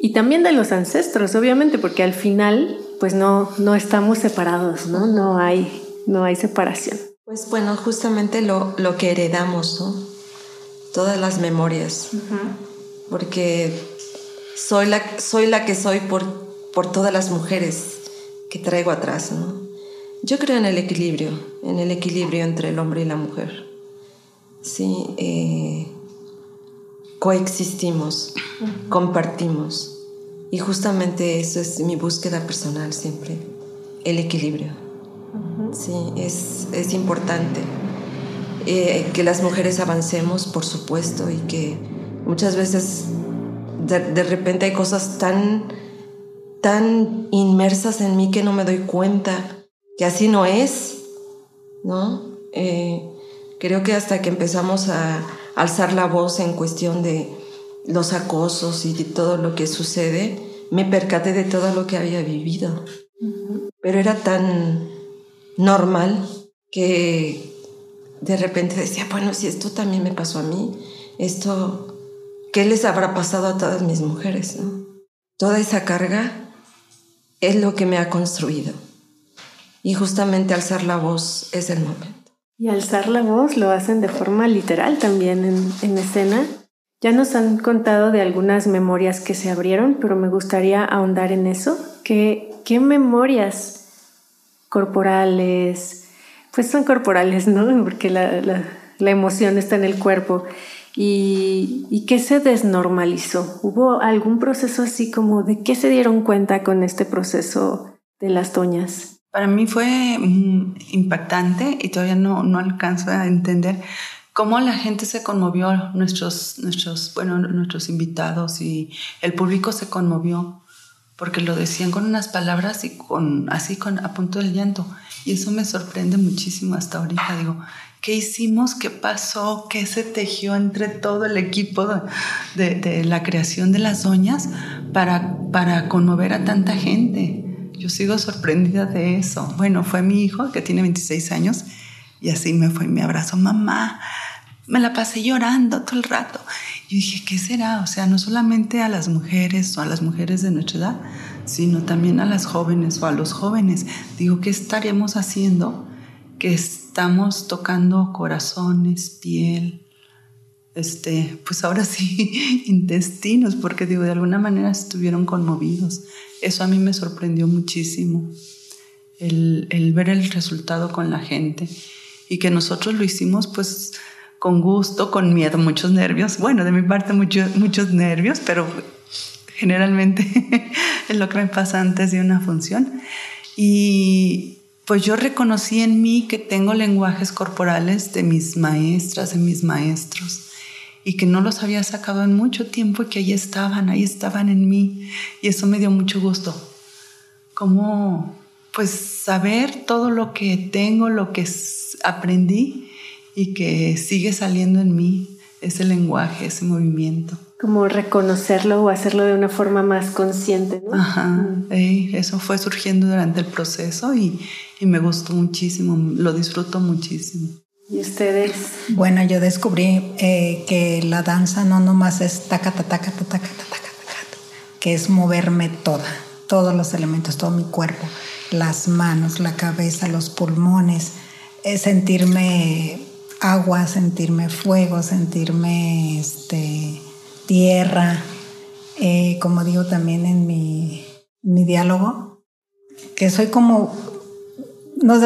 y también de los ancestros, obviamente, porque al final, pues no, no estamos separados, ¿no? No hay, no hay separación. Pues bueno, justamente lo, lo que heredamos, ¿no? Todas las memorias. Porque soy la, soy la que soy por, por todas las mujeres que traigo atrás, ¿no? Yo creo en el equilibrio, en el equilibrio entre el hombre y la mujer. Sí, eh, coexistimos, compartimos. Y justamente eso es mi búsqueda personal siempre, el equilibrio. Sí, es, es importante eh, que las mujeres avancemos, por supuesto, y que muchas veces de, de, repente hay cosas tan, tan inmersas en mí que no me doy cuenta que así no es, ¿no? Eh, creo que hasta que empezamos a alzar la voz en cuestión de los acosos y de todo lo que sucede, me percaté de todo lo que había vivido. Pero era tan normal que de repente decía, bueno, si esto también me pasó a mí, esto, ¿qué les habrá pasado a todas mis mujeres? Toda esa carga es lo que me ha construido. Y justamente alzar la voz es el momento. Y alzar la voz lo hacen de forma literal también en, en escena. Ya nos han contado de algunas memorias que se abrieron, pero me gustaría ahondar en eso. ¿Qué, qué memorias corporales, pues son corporales, ¿no? Porque la, la, emoción está en el cuerpo. Y, ¿Y qué se desnormalizó? ¿Hubo algún proceso así como de qué se dieron cuenta con este proceso de las doñas? Para mí fue mm, impactante y todavía no, no alcanzo a entender cómo la gente se conmovió, nuestros, nuestros, bueno, nuestros invitados y el público se conmovió porque lo decían con unas palabras y con así con a punto del llanto. Y eso me sorprende muchísimo hasta ahorita. Digo qué hicimos qué pasó qué se tejió entre todo el equipo de, de la creación de las doñas para para conmover a tanta gente yo sigo sorprendida de eso bueno fue mi hijo que tiene 26 años y así me fue mi abrazo mamá me la pasé llorando todo el rato yo dije, ¿qué será? O sea, no solamente a las mujeres o a las mujeres de nuestra edad, sino también a las jóvenes o a los jóvenes. Digo, ¿qué estaríamos haciendo? Que estamos tocando corazones, piel, este, pues ahora sí, intestinos, porque digo, de alguna manera estuvieron conmovidos. Eso a mí me sorprendió muchísimo, el, el ver el resultado con la gente y que nosotros lo hicimos pues con gusto, con miedo, muchos nervios. Bueno, de mi parte muchos, muchos nervios, pero generalmente es lo que me pasa antes de una función. Y pues yo reconocí en mí que tengo lenguajes corporales de mis maestras, de mis maestros, y que no los había sacado en mucho tiempo y que ahí estaban, ahí estaban en mí. Y eso me dio mucho gusto. Como pues saber todo lo que tengo, lo que aprendí y que sigue saliendo en mí ese lenguaje, ese movimiento. Como reconocerlo o hacerlo de una forma más consciente, ¿no? Ajá, mm. eso fue surgiendo durante el proceso y, y, me gustó muchísimo, lo disfruto muchísimo. ¿Y ustedes? Bueno, yo descubrí eh, que la danza no nomás es taca, taca, taca, taca, taca, taca, que es moverme toda, todos los elementos, todo mi cuerpo, las manos, la cabeza, los pulmones, es sentirme agua, sentirme fuego, sentirme este, tierra, eh, como digo también en mi, mi, diálogo, que soy como, nos,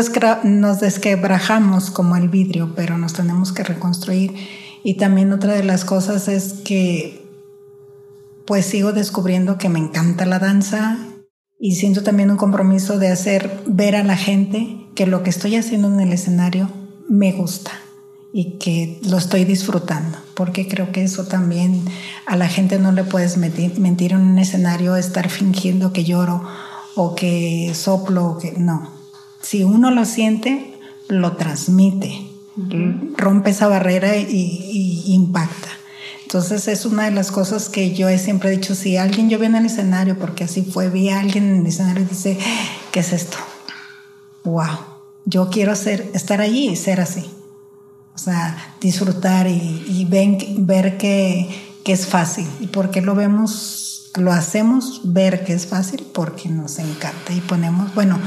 nos desquebrajamos como el vidrio, pero nos tenemos que reconstruir. Y también otra de las cosas es que pues sigo descubriendo que me encanta la danza y siento también un compromiso de hacer ver a la gente que lo que estoy haciendo en el escenario me gusta y que lo estoy disfrutando, porque creo que eso también a la gente no le puedes mentir, en un escenario, estar fingiendo que lloro o que soplo, o que no. Si uno lo siente, lo transmite, rompe esa barrera y, y, impacta. Entonces es una de las cosas que yo he siempre dicho, si alguien yo vi en el escenario, porque así fue, vi a alguien en el escenario y dice, ¿qué es esto? Wow, yo quiero ser, estar allí y ser así. O sea, disfrutar y, ver que, es fácil. ¿Y por qué lo vemos, lo hacemos ver que es fácil? Porque nos encanta y ponemos, bueno,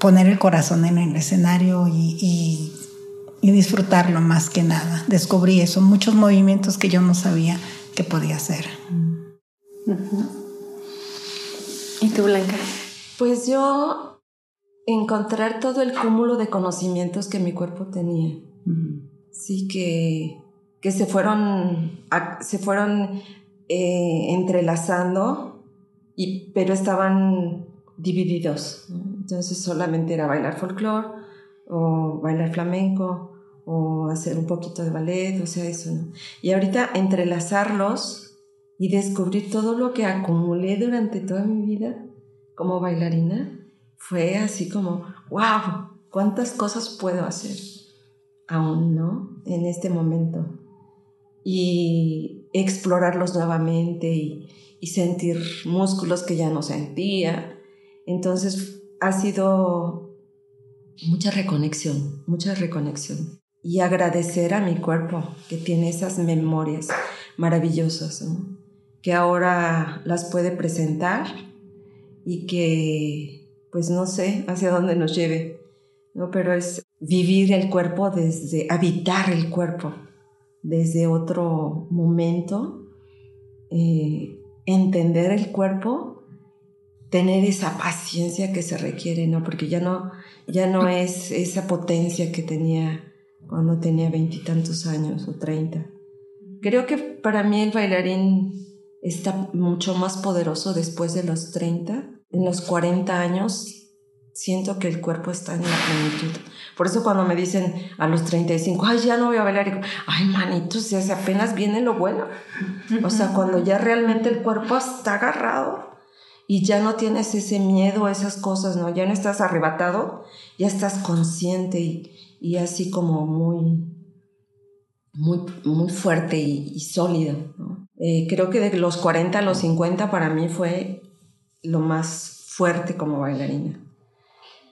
poner el corazón en el escenario y, disfrutarlo más que nada. Descubrí eso, muchos movimientos que yo no sabía que podía hacer. ¿Y tú, Blanca? Pues yo encontrar todo el cúmulo de conocimientos que mi cuerpo tenía. Sí, que, que se fueron, se fueron eh, entrelazando, y, pero estaban divididos. Entonces solamente era bailar folclore o bailar flamenco o hacer un poquito de ballet, o sea, eso, ¿no? Y ahorita entrelazarlos y descubrir todo lo que acumulé durante toda mi vida como bailarina fue así como, wow, ¿cuántas cosas puedo hacer aún, no? En este momento. Y explorarlos nuevamente y, y sentir músculos que ya no sentía. Entonces ha sido mucha reconexión, mucha reconexión y agradecer a mi cuerpo que tiene esas memorias maravillosas, que ahora las puede presentar y que pues no sé hacia dónde nos lleve, ¿no? pero es vivir el cuerpo desde, habitar el cuerpo desde otro momento, eh, entender el cuerpo, tener esa paciencia que se requiere, ¿no? porque ya no, ya no es esa potencia que tenía cuando tenía veintitantos años o treinta. Creo que para mí el bailarín está mucho más poderoso después de los 30. En los 40 años siento que el cuerpo está en la plenitud. Por eso cuando me dicen a los 35, ay, ya no voy a bailar, digo, ay, manito, si apenas viene lo bueno. O sea, cuando ya realmente el cuerpo está agarrado y ya no tienes ese miedo a esas cosas, ¿no? Ya no estás arrebatado, ya estás consciente y, y así como muy, muy, muy fuerte y, sólido. Eh, creo que de los 40 a los 50 para mí fue lo más fuerte como bailarina.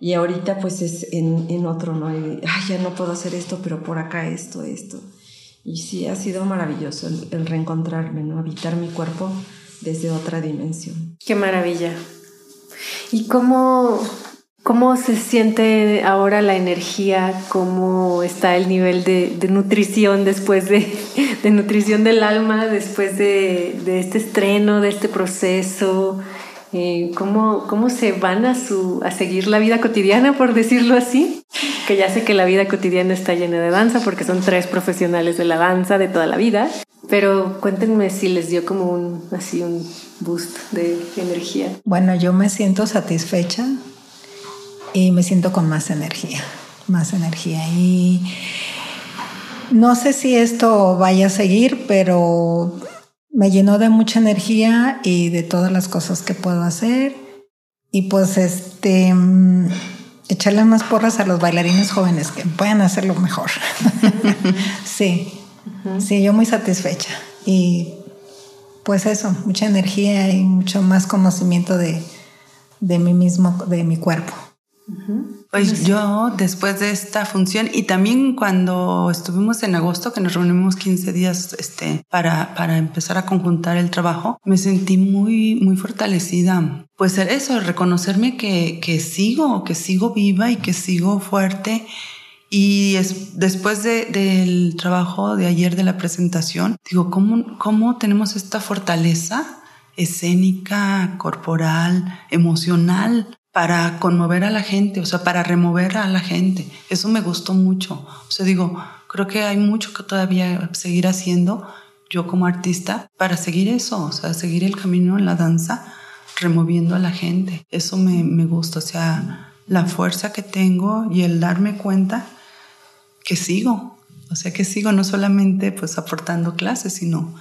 Y ahorita pues es en, en otro, ¿no? Ay, ya no puedo hacer esto, pero por acá esto, esto. Y sí, ha sido maravilloso el, el reencontrarme, ¿no? Habitar mi cuerpo desde otra dimensión. Qué maravilla. ¿Y cómo, ¿Cómo se siente ahora la energía? ¿Cómo está el nivel de, nutrición después de, nutrición del alma, después de, de, este estreno, de este proceso? Eh, ¿cómo, ¿Cómo se van a, su, a seguir la vida cotidiana, por decirlo así? Que ya sé que la vida cotidiana está llena de danza porque son tres profesionales de la danza de toda la vida. Pero cuéntenme si les dio como un, así un boost de energía. Bueno, yo me siento satisfecha y me siento con más energía, más energía. Y no sé si esto vaya a seguir, pero me llenó de mucha energía y de todas las cosas que puedo hacer. Y pues este, mm, echarle más porras a los bailarines jóvenes que puedan hacerlo mejor. sí, sí, yo muy satisfecha. Y pues eso, mucha energía y mucho más conocimiento de, de mí mismo, de mi cuerpo. Pues yo después de esta función y también cuando estuvimos en agosto, que nos reunimos 15 días este, para, para empezar a conjuntar el trabajo, me sentí muy, muy fortalecida. Pues eso, reconocerme que, que sigo, que sigo viva y que sigo fuerte. Y es, después de, del trabajo de ayer de la presentación, digo, ¿cómo, cómo tenemos esta fortaleza escénica, corporal, emocional para conmover a la gente, o sea, para remover a la gente. Eso me gustó mucho. O sea, digo, creo que hay mucho que todavía seguir haciendo yo como artista para seguir eso, o sea, seguir el camino en la danza, removiendo a la gente. Eso me, me gusta, o sea, la fuerza que tengo y el darme cuenta que sigo, o sea, que sigo no solamente pues aportando clases, sino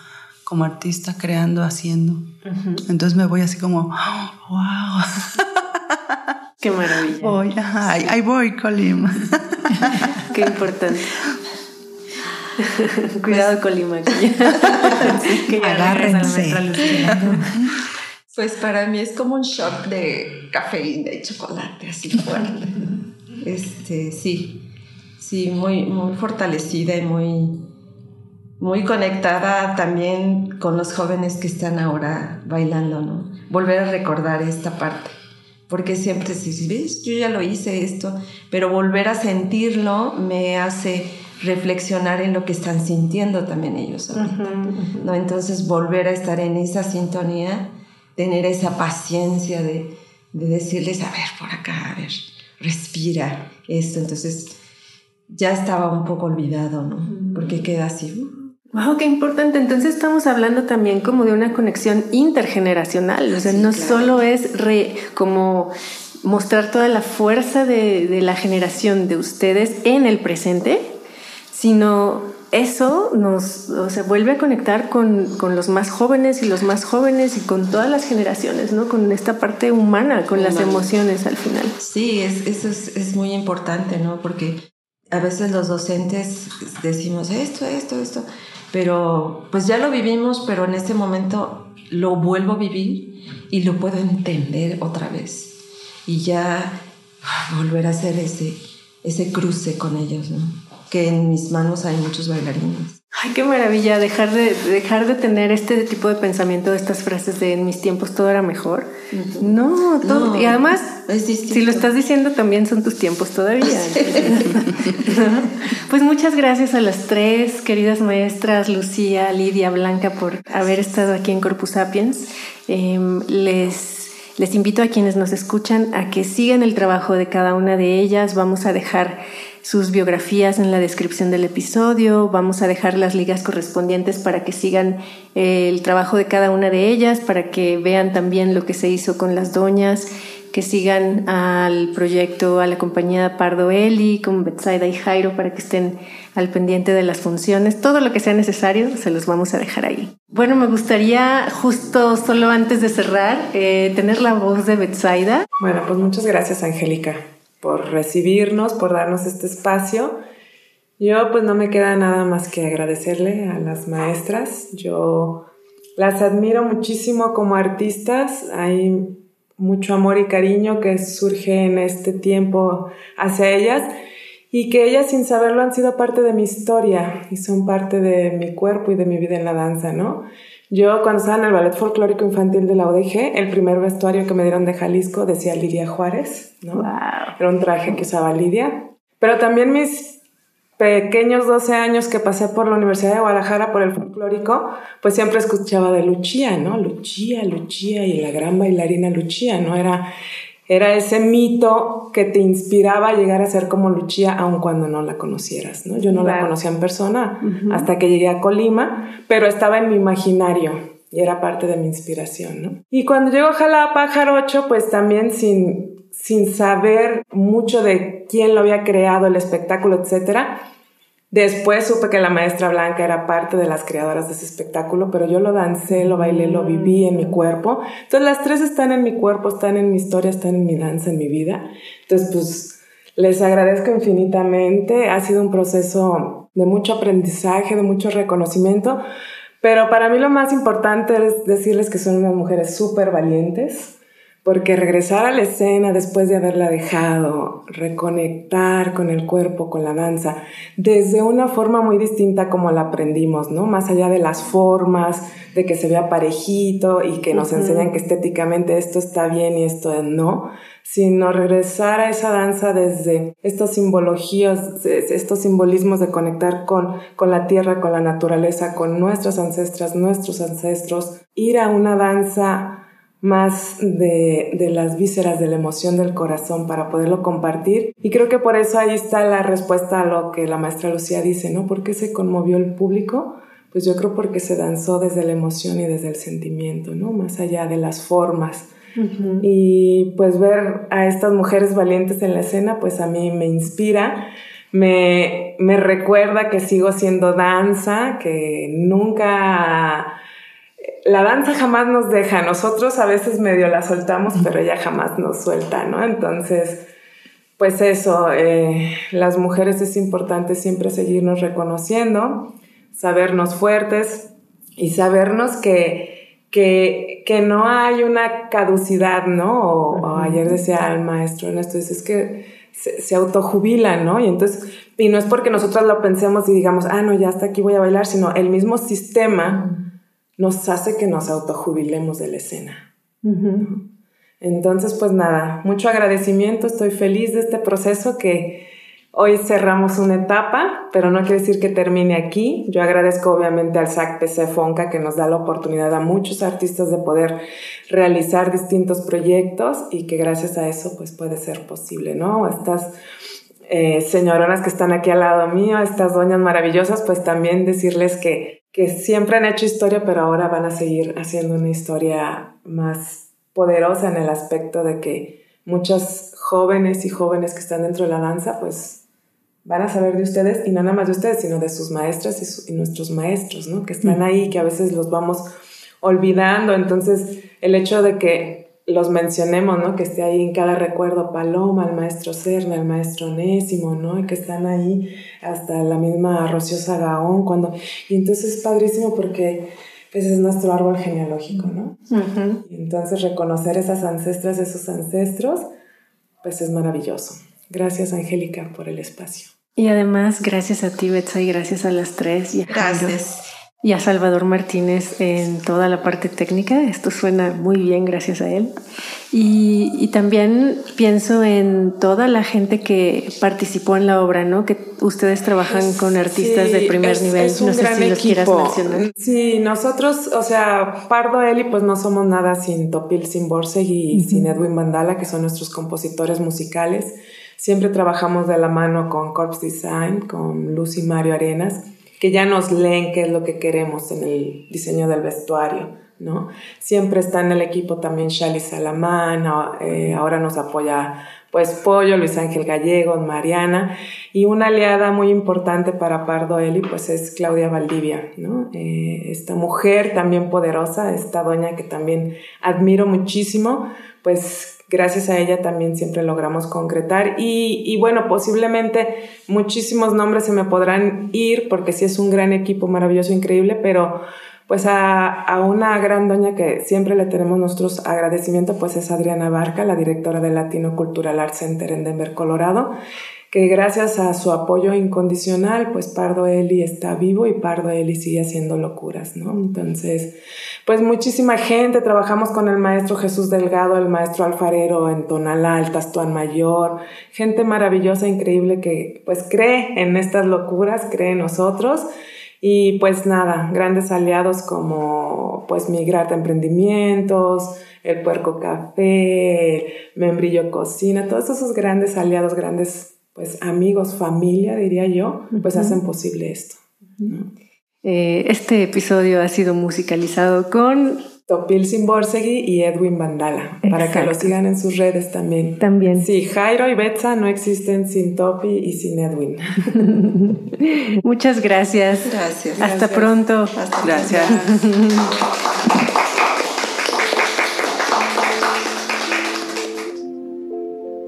como artista creando, haciendo. Entonces me voy así como, wow. Qué maravilla. Voy, ahí, voy, Colima. Qué importante. Cuidado, Colima. Que Agárrense. Pues para mí es como un shock de cafeína y chocolate, así fuerte. Este, sí, sí, muy, muy fortalecida y muy, muy conectada también con los jóvenes que están ahora bailando, ¿no? Volver a recordar esta parte porque siempre si ves, yo ya lo hice esto, pero volver a sentirlo me hace reflexionar en lo que están sintiendo también ellos ¿no? Entonces volver a estar en esa sintonía, tener esa paciencia de, de decirles, a ver, por acá, a ver, respira esto. Entonces ya estaba un poco olvidado, ¿no? Porque queda así. Uh. Wow, qué importante. Entonces estamos hablando también como de una conexión intergeneracional. O sea, no solo es re, como mostrar toda la fuerza de, de, la generación de ustedes en el presente, sino eso nos o sea, vuelve a conectar con, con, los más jóvenes y los más jóvenes y con todas las generaciones, ¿no? Con esta parte humana, con las emociones al final. Sí, es, eso es, es muy importante, ¿no? Porque a veces los docentes decimos esto, esto, esto, pero pues ya lo vivimos, pero en este momento lo vuelvo a vivir y lo puedo entender otra vez y ya volver a hacer ese, ese cruce con ellos, ¿no? que en mis manos hay muchos bailarines. Ay, qué maravilla dejar de, dejar de tener este tipo de pensamiento, estas frases de en mis tiempos todo era mejor. no, todo. y además, si lo estás diciendo, también son tus tiempos todavía. Pues muchas gracias a las tres queridas maestras, Lucía, Lidia, Blanca, por haber estado aquí en Corpus Sapiens. Em, les, les invito a quienes nos escuchan a que sigan el trabajo de cada una de ellas. Vamos a dejar sus biografías en la descripción del episodio. Vamos a dejar las ligas correspondientes para que sigan eh, el trabajo de cada una de ellas, para que vean también lo que se hizo con las doñas, que sigan al proyecto, a la compañía Pardo Eli, con Betsaida y Jairo, para que estén al pendiente de las funciones. Todo lo que sea necesario se los vamos a dejar ahí. Bueno, me gustaría justo solo antes de cerrar eh, tener la voz de Betsaida. Bueno, pues muchas gracias, Angélica por recibirnos, por darnos este espacio. Yo pues no me queda nada más que agradecerle a las maestras. Yo las admiro muchísimo como artistas. Hay mucho amor y cariño que surge en este tiempo hacia ellas y que ellas sin saberlo han sido parte de mi historia y son parte de mi cuerpo y de mi vida en la danza, ¿no? Yo cuando estaba en el Ballet Folclórico Infantil de la ODG, el primer vestuario que me dieron de Jalisco decía Lidia Juárez, ¿no? Era un traje que usaba Lidia. Pero también mis pequeños 12 años que pasé por la Universidad de Guadalajara por el folclórico, pues siempre escuchaba de Luchía, ¿no? Luchía, Luchía y la gran bailarina Luchía, ¿no? Era era ese mito que te inspiraba a llegar a ser como Lucía aun cuando no la conocieras, ¿no? Yo no la conocía en persona hasta que llegué a Colima, pero estaba en mi imaginario y era parte de mi inspiración, ¿no? Y cuando llego a Jalapa, Jarocho, pues también sin, sin saber mucho de quién lo había creado, el espectáculo, etcétera, Después supe que la maestra Blanca era parte de las creadoras de ese espectáculo, pero yo lo dancé, lo bailé, lo viví en mi cuerpo. Entonces las tres están en mi cuerpo, están en mi historia, están en mi danza, en mi vida. Entonces pues les agradezco infinitamente. Ha sido un proceso de mucho aprendizaje, de mucho reconocimiento, pero para mí lo más importante es decirles que son unas mujeres súper valientes porque regresar a la escena después de haberla dejado, reconectar con el cuerpo, con la danza, desde una forma muy distinta como la aprendimos, ¿no? Más allá de las formas, de que se vea parejito y que nos enseñan que estéticamente esto está bien y esto no, sino regresar a esa danza desde estas simbologías, estos simbolismos de conectar con, con la tierra, con la naturaleza, con nuestras ancestras, nuestros ancestros, ir a una danza más de, de, las vísceras, de la emoción del corazón para poderlo compartir. Y creo que por eso ahí está la respuesta a lo que la maestra Lucía dice, ¿no? ¿Por qué se conmovió el público? Pues yo creo porque se danzó desde la emoción y desde el sentimiento, ¿no? Más allá de las formas. Y pues ver a estas mujeres valientes en la escena, pues a mí me inspira. Me, me recuerda que sigo siendo danza, que nunca la danza jamás nos deja, nosotros a veces medio la soltamos, pero ella jamás nos suelta, ¿no? Entonces, pues eso, eh, las mujeres es importante siempre seguirnos reconociendo, sabernos fuertes y sabernos que, que, que no hay una caducidad, ¿no? O, ayer decía el maestro en esto, es que se, se autojubilan, ¿no? Y entonces, y no es porque nosotros lo pensemos y digamos, ah, no, ya hasta aquí voy a bailar, sino el mismo sistema nos hace que nos autojubilemos de la escena. Entonces, pues nada, mucho agradecimiento, estoy feliz de este proceso que hoy cerramos una etapa, pero no quiere decir que termine aquí. Yo agradezco obviamente al SAC PC Fonca que nos da la oportunidad a muchos artistas de poder realizar distintos proyectos y que gracias a eso pues puede ser posible, ¿no? Estas eh, señoronas que están aquí al lado mío, estas doñas maravillosas, pues también decirles que que siempre han hecho historia, pero ahora van a seguir haciendo una historia más poderosa en el aspecto de que muchas jóvenes y jóvenes que están dentro de la danza, pues van a saber de ustedes y no nada más de ustedes, sino de sus maestras y, nuestros maestros, ¿no? Que están ahí, que a veces los vamos olvidando. Entonces, el hecho de que los mencionemos, ¿no? Que esté ahí en cada recuerdo Paloma, el maestro Cerna, el maestro Onésimo, ¿no? Y que están ahí hasta la misma Rocío Sagaón, cuando... Y entonces es padrísimo porque pues es nuestro árbol genealógico, ¿no? Y entonces reconocer esas ancestras, esos ancestros, pues es maravilloso. Gracias, Angélica, por el espacio. Y además, gracias a ti, Betsa, y gracias a las tres. Y gracias y a Salvador Martínez en toda la parte técnica. Esto suena muy bien gracias a él. Y, también pienso en toda la gente que participó en la obra, ¿no? Que ustedes trabajan con artistas de primer nivel. no sé si los quieras mencionar. Sí, nosotros, o sea, Pardo Eli, pues no somos nada sin Topil, sin Borseg y sin Edwin Bandala, que son nuestros compositores musicales. Siempre trabajamos de la mano con Corpse Design, con Lucy Mario Arenas que ya nos leen qué es lo que queremos en el diseño del vestuario, ¿no? Siempre está en el equipo también Shali Salamán, eh, ahora nos apoya pues Pollo, Luis Ángel Gallegos, Mariana, y una aliada muy importante para Pardo Eli, pues es Claudia Valdivia, ¿no? Eh, esta mujer también poderosa, esta doña que también admiro muchísimo, pues gracias a ella también siempre logramos concretar. Y, bueno, posiblemente muchísimos nombres se me podrán ir porque sí es un gran equipo maravilloso, increíble, pero pues a, una gran doña que siempre le tenemos nuestros agradecimientos, pues es Adriana Barca, la directora del Latino Cultural Art Center en Denver, Colorado, que gracias a su apoyo incondicional, pues Pardo Eli está vivo y Pardo Eli sigue haciendo locuras, ¿no? Entonces, pues muchísima gente, trabajamos con el maestro Jesús Delgado, el maestro alfarero en Tonalá, el Tastuán Mayor, gente maravillosa, increíble que pues cree en estas locuras, cree en nosotros. Y pues nada, grandes aliados como pues Migrarte Emprendimientos, El Puerco Café, Membrillo Cocina, todos esos grandes aliados, grandes pues amigos, familia, diría yo, pues hacen posible esto. Eh, este episodio ha sido musicalizado con Topil Simborsegui y Edwin Bandala, para que lo sigan en sus redes también. También. Sí, Jairo y Betsa no existen sin Topi y sin Edwin. Muchas gracias. Gracias. Hasta pronto. gracias.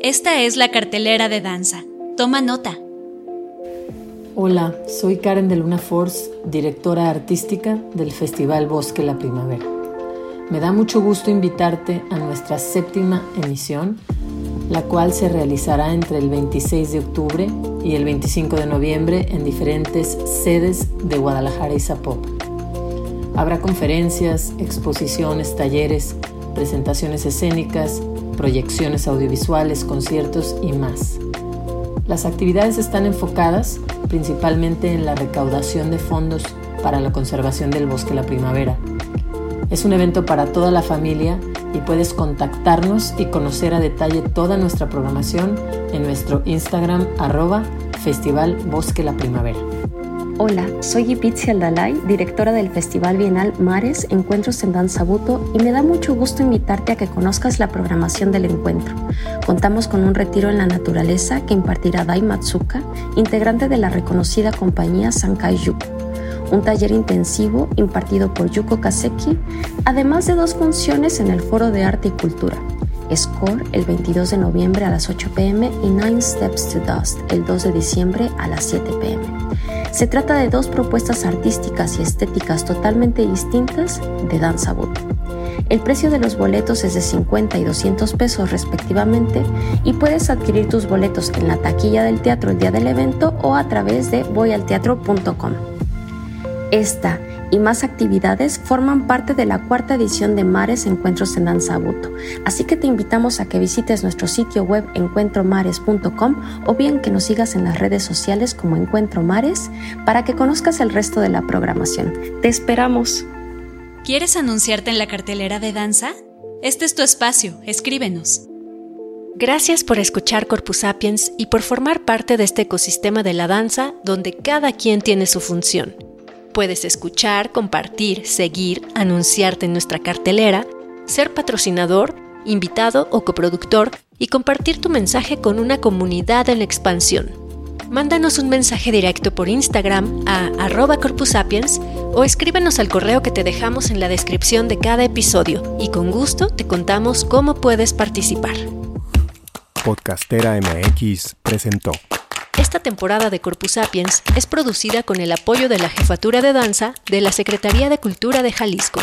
Esta es la cartelera de danza. Toma nota. Hola, soy Karen de Luna Force, directora artística del Festival Bosque La Primavera. Me da mucho gusto invitarte a nuestra séptima emisión, la cual se realizará entre el 26 de octubre y el 25 de noviembre en diferentes sedes de Guadalajara y Zapopan. Habrá conferencias, exposiciones, talleres, presentaciones escénicas, proyecciones audiovisuales, conciertos y más. Las actividades están enfocadas principalmente en la recaudación de fondos para la conservación del bosque la primavera. Es un evento para toda la familia y puedes contactarnos y conocer a detalle toda nuestra programación en nuestro Instagram arroba Festival Bosque la Primavera. Hola, soy Ipitzi Aldalay, directora del Festival Bienal Mares Encuentros en Danza Buto y me da mucho gusto invitarte a que conozcas la programación del encuentro. Contamos con un retiro en la naturaleza que impartirá Dai Matsuka, integrante de la reconocida compañía Sankai Yuko. Un taller intensivo impartido por Yuko Kaseki, además de dos funciones en el Foro de Arte y Cultura. Score el 22 de noviembre a las 8 pm y Nine Steps to Dust el 2 de diciembre a las 7 pm. Se trata de dos propuestas artísticas y estéticas totalmente distintas de danza boot. El precio de los boletos es de 50 y 200 pesos respectivamente y puedes adquirir tus boletos en la taquilla del teatro el día del evento o a través de voyalteatro.com. Esta y más actividades forman parte de la cuarta edición de Mares Encuentros en Danza Buto. Así que te invitamos a que visites nuestro sitio web encuentromares.com o bien que nos sigas en las redes sociales como Encuentro Mares para que conozcas el resto de la programación. Te esperamos. ¿Quieres anunciarte en la cartelera de danza? Este es tu espacio, escríbenos. Gracias por escuchar Corpus Sapiens y por formar parte de este ecosistema de la danza donde cada quien tiene su función. Puedes escuchar, compartir, seguir, anunciarte en nuestra cartelera, ser patrocinador, invitado o coproductor y compartir tu mensaje con una comunidad en expansión. Mándanos un mensaje directo por Instagram a arroba corpusapiens o escríbenos al correo que te dejamos en la descripción de cada episodio y con gusto te contamos cómo puedes participar. Podcastera MX presentó. Esta temporada de Corpus Sapiens es producida con el apoyo de la Jefatura de Danza de la Secretaría de Cultura de Jalisco.